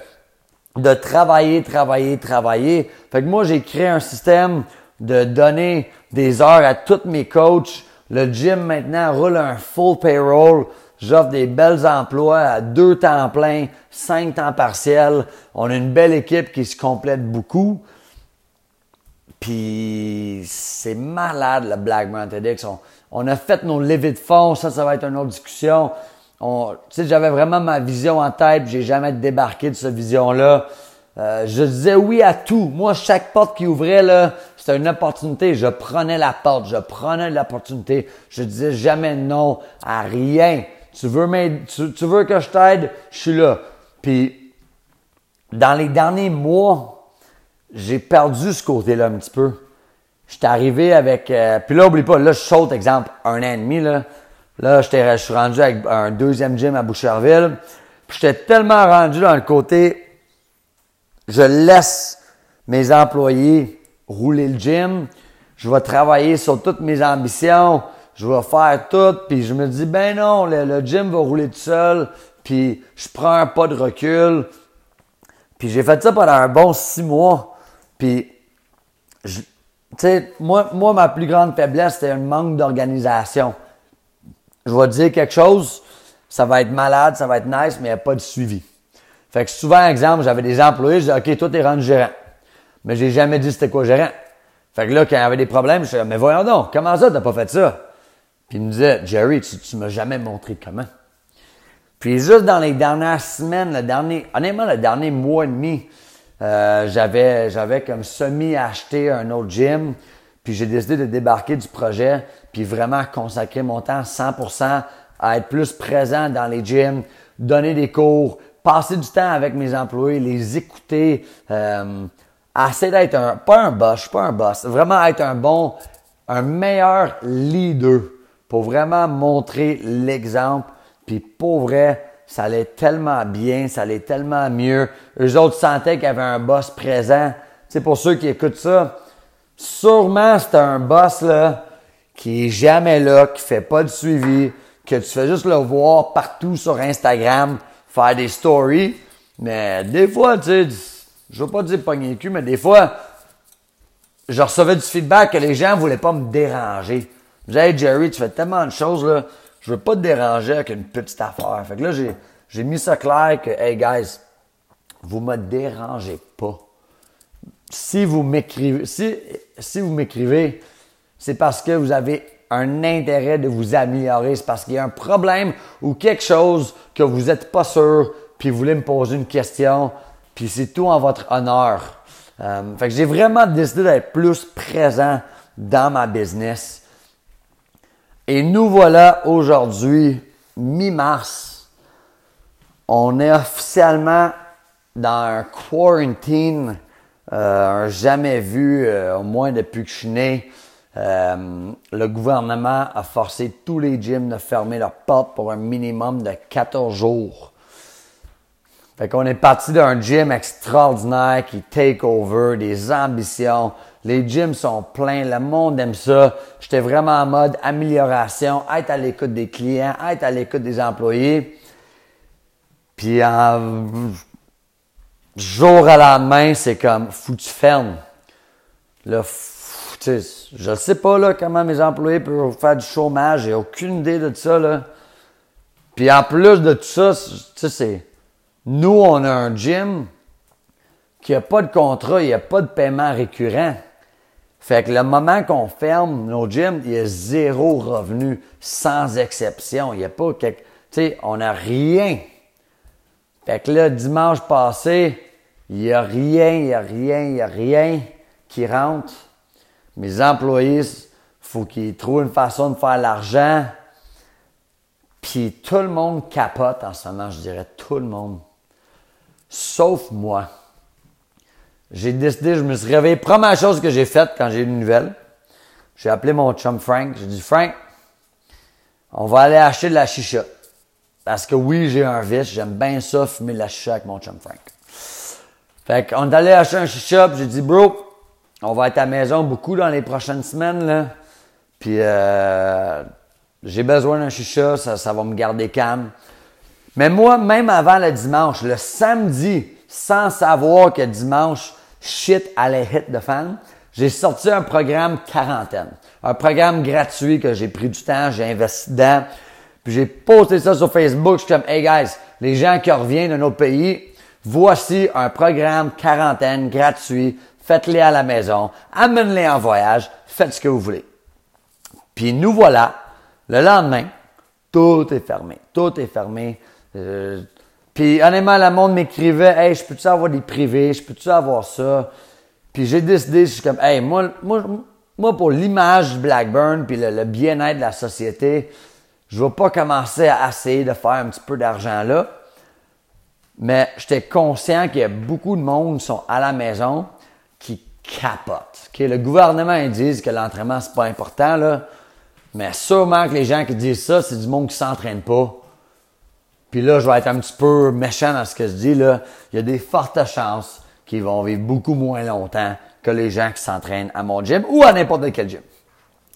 de travailler, travailler, travailler. Fait que moi, j'ai créé un système de donner des heures à tous mes coachs le gym maintenant roule un full payroll. J'offre des belles emplois à deux temps plein, cinq temps partiels. On a une belle équipe qui se complète beaucoup. Puis c'est malade le Black Mountain TEDx. On, a fait nos levées de fonds, ça, ça va être une autre discussion. Tu sais, j'avais vraiment ma vision en tête, j'ai jamais débarqué de cette vision-là. Euh, je disais oui à tout. Moi, chaque porte qui ouvrait, là, c'était une opportunité. Je prenais la porte, je prenais l'opportunité. Je disais jamais non à rien. Tu veux, tu, veux que je t'aide? Je suis là. Puis, dans les derniers mois, j'ai perdu ce côté-là un petit peu. J'étais arrivé avec... Euh, puis là, oublie pas, là, je saute, exemple, un an et demi, là. Là, je suis rendu avec un deuxième gym à Boucherville. Puis j'étais tellement rendu dans le côté je laisse mes employés rouler le gym. Je vais travailler sur toutes mes ambitions. Je vais faire tout. Puis je me dis, ben non, le, gym va rouler tout seul. Puis je prends un pas de recul. Puis j'ai fait ça pendant un bon six mois. Puis, tu sais, moi, moi, ma plus grande faiblesse, c'était un manque d'organisation. Je vais dire quelque chose, ça va être malade, ça va être nice, mais il n'y a pas de suivi. Fait que souvent, exemple, j'avais des employés, je disais, OK, toi, t'es rendu gérant. Mais j'ai jamais dit c'était quoi gérant. Fait que là, quand il y avait des problèmes, je disais, mais voyons donc, comment ça, t'as pas fait ça? Puis il me disait, Jerry, tu, tu m'as jamais montré comment. Puis juste dans les dernières semaines, le dernier, honnêtement, le dernier mois et demi, euh, j'avais, j'avais comme semi-acheté un autre gym. Puis j'ai décidé de débarquer du projet, puis vraiment consacrer mon temps 100% à être plus présent dans les gyms, donner des cours, passer du temps avec mes employés, les écouter, euh, essaie d'être un, pas un boss, pas un boss, vraiment être un bon, un meilleur leader pour vraiment montrer l'exemple. Puis pour vrai, ça allait tellement bien, ça allait tellement mieux. Eux autres sentaient qu'il y avait un boss présent. Sais, pour ceux qui écoutent ça, sûrement c'est un boss là qui est jamais là, qui fait pas de suivi, que tu fais juste le voir partout sur Instagram, faire des stories. Mais des fois, tu sais, je veux pas dire pogner le cul, mais des fois, je recevais du feedback que les gens voulaient pas me déranger. Je disais, hey Jerry, tu fais tellement de choses, là, je veux pas te déranger avec une petite affaire. Fait que là, j'ai, j'ai mis ça clair que, hey guys, vous me dérangez pas. Si vous m'écrivez, si, si vous m'écrivez, c'est parce que vous avez un intérêt de vous améliorer, c'est parce qu'il y a un problème ou quelque chose que vous n'êtes pas sûr, puis vous voulez me poser une question, puis c'est tout en votre honneur. Euh, fait que j'ai vraiment décidé d'être plus présent dans ma business. Et nous voilà aujourd'hui, mi-mars. On est officiellement dans un quarantine, euh, jamais vu, euh, au moins depuis que je suis né. Euh, le gouvernement a forcé tous les gyms de fermer leurs portes pour un minimum de 14 jours. Fait qu'on est parti d'un gym extraordinaire qui take over, des ambitions. Les gyms sont pleins, le monde aime ça. J'étais vraiment en mode amélioration, être à l'écoute des clients, être à l'écoute des employés. Puis en jour à la main, c'est comme que tu fermes. Là, sais, je sais pas là, comment mes employés peuvent faire du chômage. J'ai aucune idée de ça. Là. Puis en plus de tout ça, c'est. Nous, on a un gym qui n'a pas de contrat, il n'y a pas de paiement récurrent. Fait que le moment qu'on ferme nos gyms, il y a zéro revenu, sans exception. Il n'y a pas quelque. Tu sais, on n'a rien. Fait que là, dimanche passé, il n'y a rien, il n'y a rien, il n'y a rien qui rentre. Mes employés, faut qu'ils trouvent une façon de faire l'argent. Puis tout le monde capote en ce moment, je dirais tout le monde. Sauf moi. J'ai décidé, je me suis réveillé. Première chose que j'ai faite quand j'ai eu une nouvelle, j'ai appelé mon chum Frank. J'ai dit, Frank, on va aller acheter de la chicha. Parce que oui, j'ai un vice, j'aime bien ça, fumer de la chicha avec mon chum Frank. Fait qu'on est allé acheter un chicha, j'ai dit, bro, on va être à la maison beaucoup dans les prochaines semaines, là. Puis euh, j'ai besoin d'un chicha, ça, ça va me garder calme. Mais moi, même avant le dimanche, le samedi, sans savoir que dimanche, shit allait hit de fan, j'ai sorti un programme quarantaine. Un programme gratuit que j'ai pris du temps, j'ai investi dedans. Puis j'ai posté ça sur Facebook. Je suis comme, hey guys, les gens qui reviennent de nos pays, voici un programme quarantaine gratuit faites-les à la maison, amène-les en voyage, faites ce que vous voulez. Puis nous voilà, le lendemain, tout est fermé, tout est fermé. Euh, puis honnêtement, le monde m'écrivait, hey, je peux-tu avoir des privés, je peux-tu avoir ça? Puis j'ai décidé, je suis comme, hey, moi, moi, moi pour l'image du Blackburn puis le, bien-être de la société, je vais pas commencer à essayer de faire un petit peu d'argent là. Mais j'étais conscient qu'il y a beaucoup de monde qui sont à la maison, capote. Le gouvernement, ils disent que l'entraînement, c'est pas important, là. Mais sûrement que les gens qui disent ça, c'est du monde qui s'entraîne pas. Puis là, je vais être un petit peu méchant dans ce que je dis, là. Il y a des fortes chances qu'ils vont vivre beaucoup moins longtemps que les gens qui s'entraînent à mon gym ou à n'importe quel gym.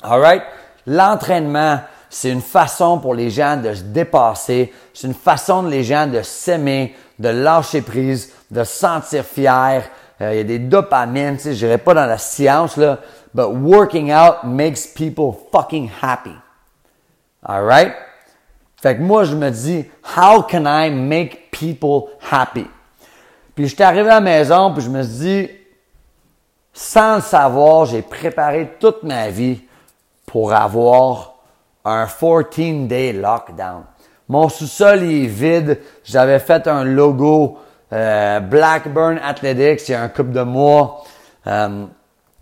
Alright? L'entraînement, c'est une façon pour les gens de se dépasser. C'est une façon de les gens de s'aimer, de lâcher prise, de se sentir fiers, euh, il y a des dopamines, tu sais, je pas dans la science, là, but working out makes people fucking happy. Alright? Fait que moi, je me dis, how can I make people happy? Puis j'étais arrivé à la maison, puis je me suis dit, sans le savoir, j'ai préparé toute ma vie pour avoir un 14-day lockdown. Mon sous-sol est vide. J'avais fait un logo euh, Blackburn Athletics il y a un couple de mois. Euh,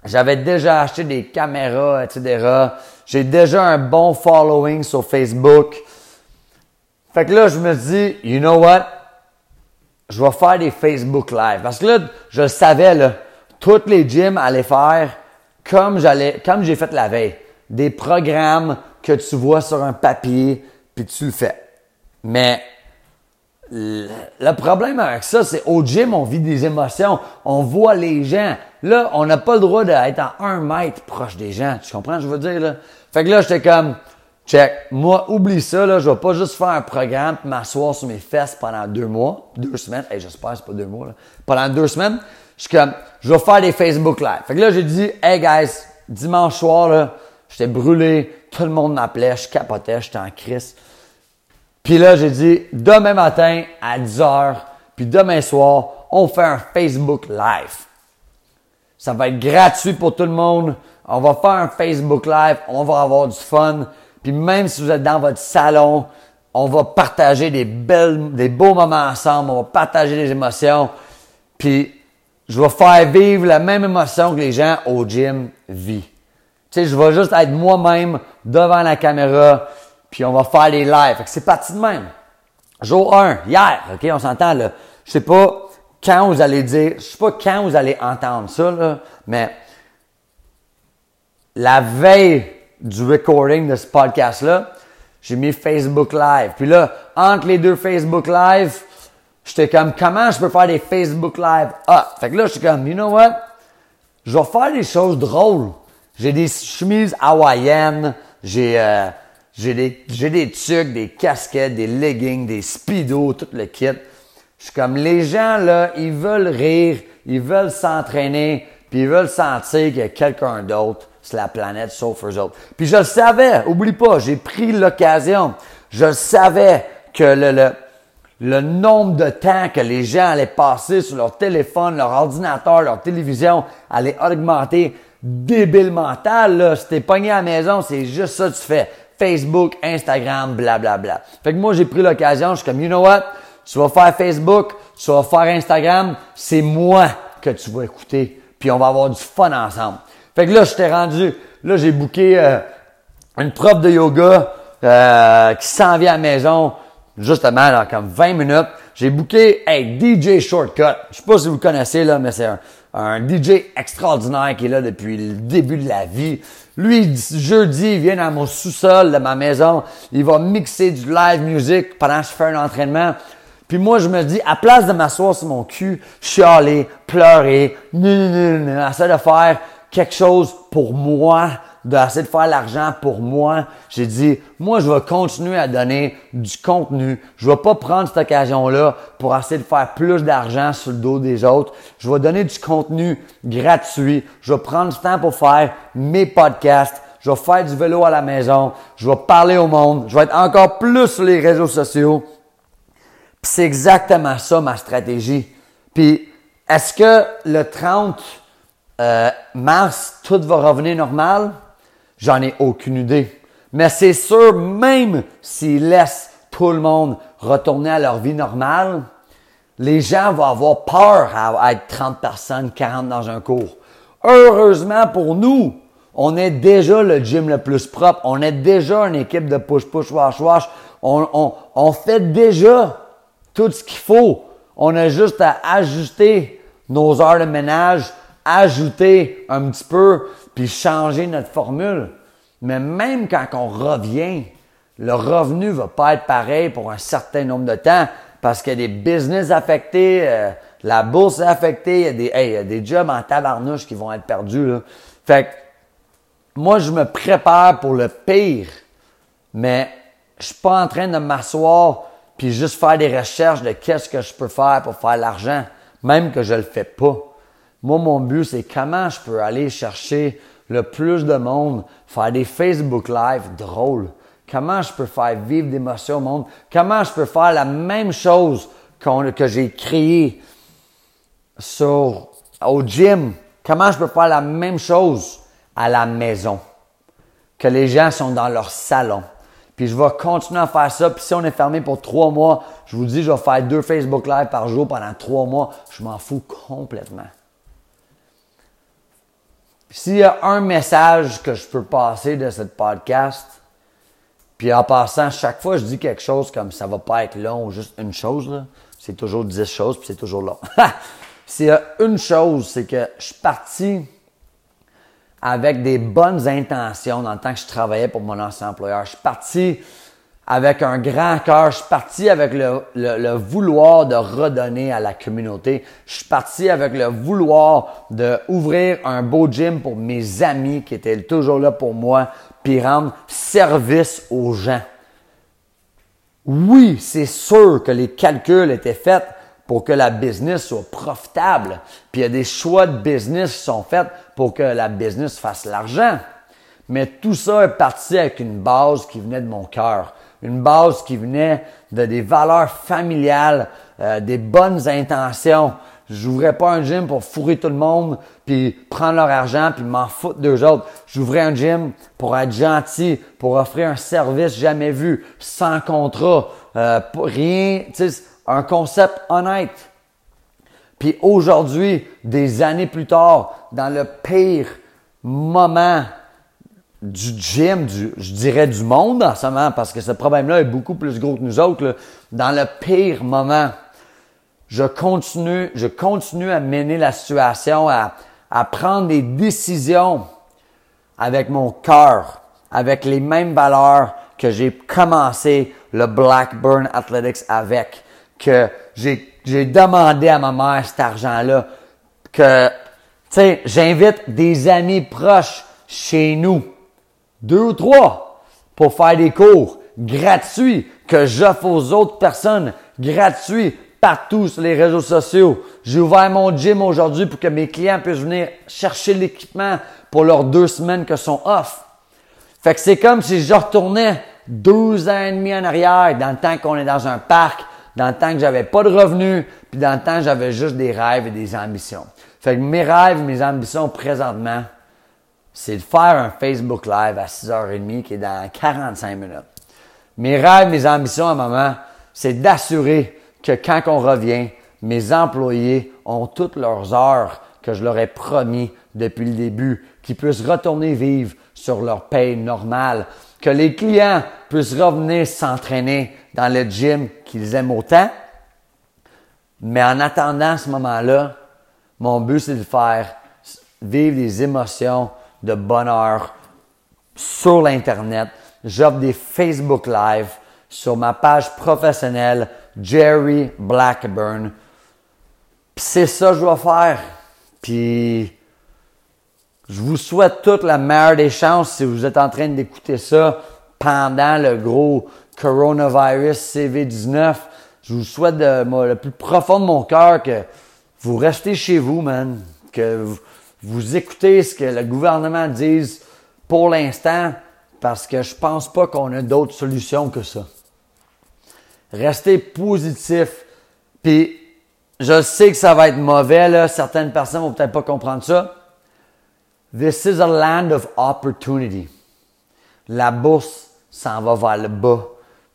j'avais déjà acheté des caméras, etc. J'ai déjà un bon following sur Facebook. Fait que là, je me dis, you know what? Je vais faire des Facebook Live. Parce que là, je le savais, là, toutes les gyms allaient faire comme j'allais, comme j'ai fait la veille. Des programmes que tu vois sur un papier, puis tu le fais. Mais le problème avec ça, c'est au gym, on vit des émotions, on voit les gens. Là, on n'a pas le droit d'être à un mètre proche des gens. Tu comprends ce que je veux dire, là? Fait que là, j'étais comme, check, moi, oublie ça, là, je vais pas juste faire un programme m'asseoir sur mes fesses pendant deux mois, deux semaines. Hey, j'espère c'est pas deux mois, là. Pendant deux semaines, je suis comme, je vais faire des Facebook Live. Fait que là, j'ai dit, hey guys, dimanche soir, là, j'étais brûlé, tout le monde m'appelait, je capotais, j'étais en crise. Puis là, j'ai dit, demain matin à 10 h puis demain soir, on fait un Facebook Live. Ça va être gratuit pour tout le monde. On va faire un Facebook Live, on va avoir du fun. Puis même si vous êtes dans votre salon, on va partager des belles, des beaux moments ensemble, on va partager des émotions. Puis je vais faire vivre la même émotion que les gens au gym vivent. Tu sais, je vais juste être moi-même devant la caméra, puis on va faire les lives. Fait que c'est parti de même. Jour 1, hier, OK, on s'entend là. Je sais pas quand vous allez dire, je sais pas quand vous allez entendre ça, là, mais la veille du recording de ce podcast-là, j'ai mis Facebook Live. Puis là, entre les deux Facebook Live, j'étais comme, comment je peux faire des Facebook Live? Ah, fait que là, je suis comme, you know what? Je vais faire des choses drôles. J'ai des chemises hawaïennes, j'ai euh, j'ai des j'ai des trucs, des casquettes, des leggings, des speedos, tout le kit. Je suis comme les gens là, ils veulent rire, ils veulent s'entraîner, puis ils veulent sentir qu'il y a quelqu'un d'autre sur la planète sauf eux autres. Puis je le savais, oublie pas, j'ai pris l'occasion. Je savais que le, le le nombre de temps que les gens allaient passer sur leur téléphone, leur ordinateur, leur télévision allait augmenter débile mental. Là. Si t'es pogné à la maison, c'est juste ça que tu fais. Facebook, Instagram, blablabla. Bla, bla. Fait que moi, j'ai pris l'occasion, je suis comme, you know what? Tu vas faire Facebook, tu vas faire Instagram, c'est moi que tu vas écouter. Puis on va avoir du fun ensemble. Fait que là, je t'ai rendu, là, j'ai booké euh, une prof de yoga euh, qui s'en vient à la maison justement, dans comme 20 minutes, j'ai booké hey, DJ Shortcut. Je sais pas si vous connaissez, là, mais c'est un, DJ extraordinaire qui est là depuis le début de la vie. Lui, jeudi, il vient dans mon sous-sol de ma maison. Il va mixer du live music pendant que je fais un entraînement. Puis moi, je me dis, à place de m'asseoir sur mon cul, chialer, pleurer, essayer de faire quelque chose pour moi, d'essayer de faire l'argent pour moi. J'ai dit, moi, je vais continuer à donner du contenu. Je vais pas prendre cette occasion-là pour essayer de faire plus d'argent sur le dos des autres. Je vais donner du contenu gratuit. Je vais prendre du temps pour faire mes podcasts. Je vais faire du vélo à la maison. Je vais parler au monde. Je vais être encore plus sur les réseaux sociaux. C'est exactement ça ma stratégie. Puis est-ce que le 30 euh, mars, tout va revenir normal? J'en ai aucune idée. Mais c'est sûr, même s'ils laissent tout le monde retourner à leur vie normale, les gens vont avoir peur à être 30 personnes, 40 dans un cours. Heureusement pour nous, on est déjà le gym le plus propre. On est déjà une équipe de push-push, wash-wash. On, fait déjà tout ce qu'il faut. On a juste à ajuster nos heures de ménage, ajouter un petit peu, puis changer notre formule. Mais même quand on revient, le revenu va pas être pareil pour un certain nombre de temps parce qu'il y a des business affectés, euh, la bourse est affectée, il y, a des, il y a des jobs en tabarnouche qui vont être perdus. Là. Fait que moi, je me prépare pour le pire, mais je suis pas en train de m'asseoir puis juste faire des recherches de qu'est-ce que je peux faire pour faire l'argent, même que je le fais pas. Moi, mon but, c'est comment je peux aller chercher le plus de monde, faire des Facebook Live drôles. Comment je peux faire vivre d'émotions au monde? Comment je peux faire la même chose que j'ai créé sur, au gym? Comment je peux faire la même chose à la maison? Que les gens sont dans leur salon. Puis je vais continuer à faire ça. Puis si on est fermé pour trois mois, je vous dis, je vais faire deux Facebook Live par jour pendant trois mois. Je m'en fous complètement. S'il y a un message que je peux passer de ce podcast, puis en passant, chaque fois je dis quelque chose comme ça va pas être long, juste une chose, c'est toujours dix choses, puis c'est toujours long. s'il y a une chose, c'est que je suis parti avec des bonnes intentions dans le temps que je travaillais pour mon ancien employeur. Je suis parti avec un grand cœur. Je suis parti avec le, le, vouloir de redonner à la communauté. Je suis parti avec le vouloir d'ouvrir un beau gym pour mes amis qui étaient toujours là pour moi, puis rendre service aux gens. Oui, c'est sûr que les calculs étaient faits pour que la business soit profitable. Puis il y a des choix de business qui sont faits pour que la business fasse l'argent. Mais tout ça est parti avec une base qui venait de mon cœur une base qui venait de des valeurs familiales, euh, des bonnes intentions. J'ouvrais pas un gym pour fourrer tout le monde, puis prendre leur argent, puis m'en foutre d'eux autres. J'ouvrais un gym pour être gentil, pour offrir un service jamais vu, sans contrat, euh, rien, un concept honnête. Puis aujourd'hui, des années plus tard, dans le pire moment du gym, du, je dirais du monde en ce moment, parce que ce problème-là est beaucoup plus gros que nous autres. Dans le pire moment, je continue, je continue à mener la situation, à, à prendre des décisions avec mon cœur, avec les mêmes valeurs que j'ai commencé le Blackburn Athletics avec, que j'ai, j'ai demandé à ma mère cet argent-là, que, tu j'invite des amis proches chez nous deux ou trois pour faire des cours gratuits que j'offre aux autres personnes gratuits partout sur les réseaux sociaux. J'ai ouvert mon gym aujourd'hui pour que mes clients puissent venir chercher l'équipement pour leurs deux semaines que sont off. Fait que c'est comme si je retournais deux ans et demi en arrière dans le temps qu'on est dans un parc, dans le temps que j'avais pas de revenus, puis dans le temps que j'avais juste des rêves et des ambitions. Fait que mes rêves, mes ambitions présentement, c'est de faire un Facebook Live à 6h30 qui est dans 45 minutes. Mes rêves, mes ambitions à moment, c'est d'assurer que quand on revient, mes employés ont toutes leurs heures que je leur ai promis depuis le début, qu'ils puissent retourner vivre sur leur paye normale, que les clients puissent revenir s'entraîner dans le gym qu'ils aiment autant. Mais en attendant ce moment-là, mon but, c'est de faire vivre des émotions de bonheur sur l'Internet. J'offre des Facebook Live sur ma page professionnelle Jerry Blackburn. c'est ça que je dois faire. Puis je vous souhaite toute la meilleure des chances si vous êtes en train d'écouter ça pendant le gros coronavirus CV19. Je vous souhaite de, le plus profond de mon cœur que vous restez chez vous, man. Vous écoutez ce que le gouvernement dit pour l'instant parce que je pense pas qu'on a d'autres solutions que ça. Restez positif. Puis je sais que ça va être mauvais là, certaines personnes vont peut-être pas comprendre ça. This is a land of opportunity. La bourse s'en va vers le bas.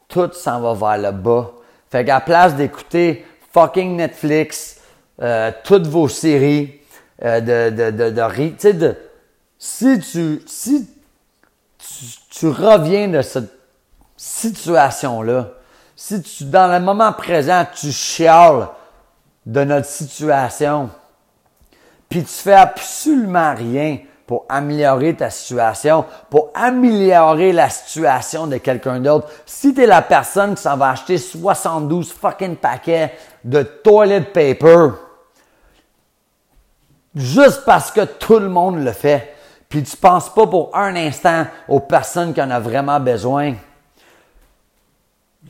Tout s'en va vers le bas. Fait qu'à place d'écouter fucking Netflix, euh, toutes vos séries, euh, de, de, de, de, si tu, si tu, tu reviens de cette situation-là, si tu, dans le moment présent, tu chiales de notre situation, puis tu fais absolument rien pour améliorer ta situation, pour améliorer la situation de quelqu'un d'autre. Si tu la personne qui s'en va acheter 72 fucking paquets de toilet paper, juste parce que tout le monde le fait. Puis tu penses pas pour un instant aux personnes qui en ont vraiment besoin.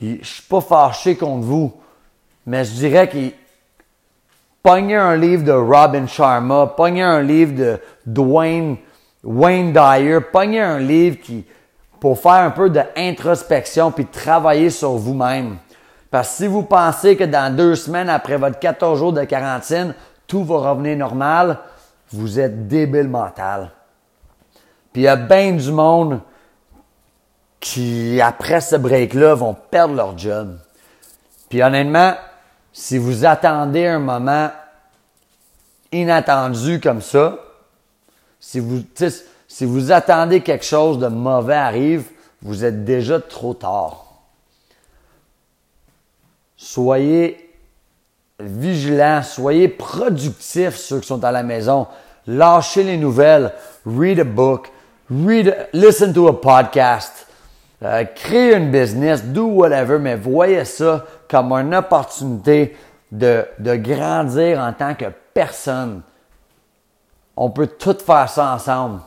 Je suis pas fâché contre vous, mais je dirais que pognez un livre de Robin Sharma, pognez un livre de Dwayne, Wayne Dyer, pognez un livre qui, pour faire un peu d'introspection puis travailler sur vous-même. Parce que si vous pensez que dans deux semaines après votre 14 jours de quarantaine, tout va revenir normal, vous êtes débile mental. Puis il y a bien du monde qui, après ce break-là, vont perdre leur job. Puis honnêtement, si vous attendez un moment inattendu comme ça, si vous, si vous attendez quelque chose de mauvais arrive, vous êtes déjà trop tard. Soyez vigilants, soyez productifs ceux qui sont à la maison. Lâchez les nouvelles, read a book, read, listen to a podcast, euh, créez une business, do whatever, mais voyez ça comme une opportunité de, de grandir en tant que personne. On peut tout faire ça ensemble.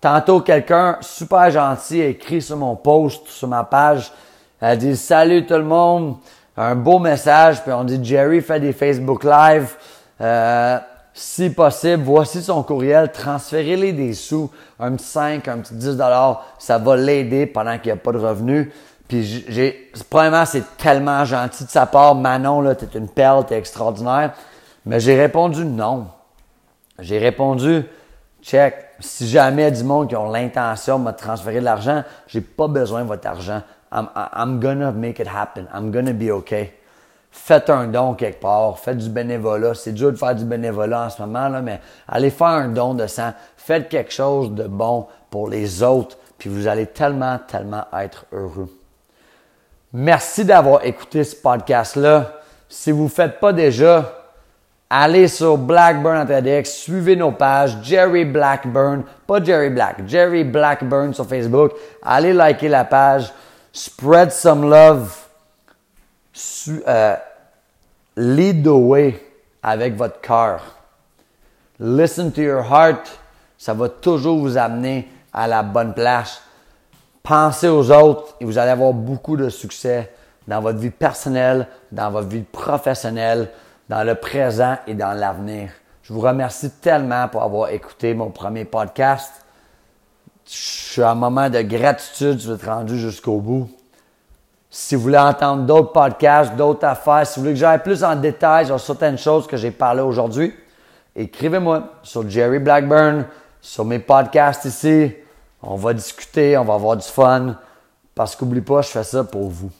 Tantôt, quelqu'un super gentil a écrit sur mon post, sur ma page, elle dit Salut tout le monde, un beau message, puis on dit Jerry fait des Facebook Live. Euh, si possible, voici son courriel, transférez-les des sous, un petit 5, un petit 10 dollars, ça va l'aider pendant qu'il n'y a pas de revenus. Puis j'ai, premièrement, c'est tellement gentil de sa part. Manon, là, t'es une perle, t'es extraordinaire. Mais j'ai répondu non. J'ai répondu, check, si jamais du monde qui ont l'intention de me transférer de l'argent, j'ai pas besoin de votre argent. I'm, gonna make it happen. I'm gonna be okay faites un don quelque part, faites du bénévolat. C'est dur de faire du bénévolat en ce moment, là, mais allez faire un don de sang. Faites quelque chose de bon pour les autres, puis vous allez tellement, tellement être heureux. Merci d'avoir écouté ce podcast-là. Si vous ne faites pas déjà, allez sur Blackburn TEDx, suivez nos pages, Jerry Blackburn, pas Jerry Black, Jerry Blackburn sur Facebook. Allez liker la page, spread some love euh, lead the way avec votre cœur. Listen to your heart. Ça va toujours vous amener à la bonne place. Pensez aux autres et vous allez avoir beaucoup de succès dans votre vie personnelle, dans votre vie professionnelle, dans le présent et dans l'avenir. Je vous remercie tellement pour avoir écouté mon premier podcast. Je suis un moment de gratitude, je vais être rendu jusqu'au bout. Si vous voulez entendre d'autres podcasts, d'autres affaires, si vous voulez que j'aille plus en détail sur certaines choses que j'ai parlé aujourd'hui, écrivez-moi sur Jerry Blackburn, sur mes podcasts ici. On va discuter, on va avoir du fun. Parce qu'oublie pas, je fais ça pour vous.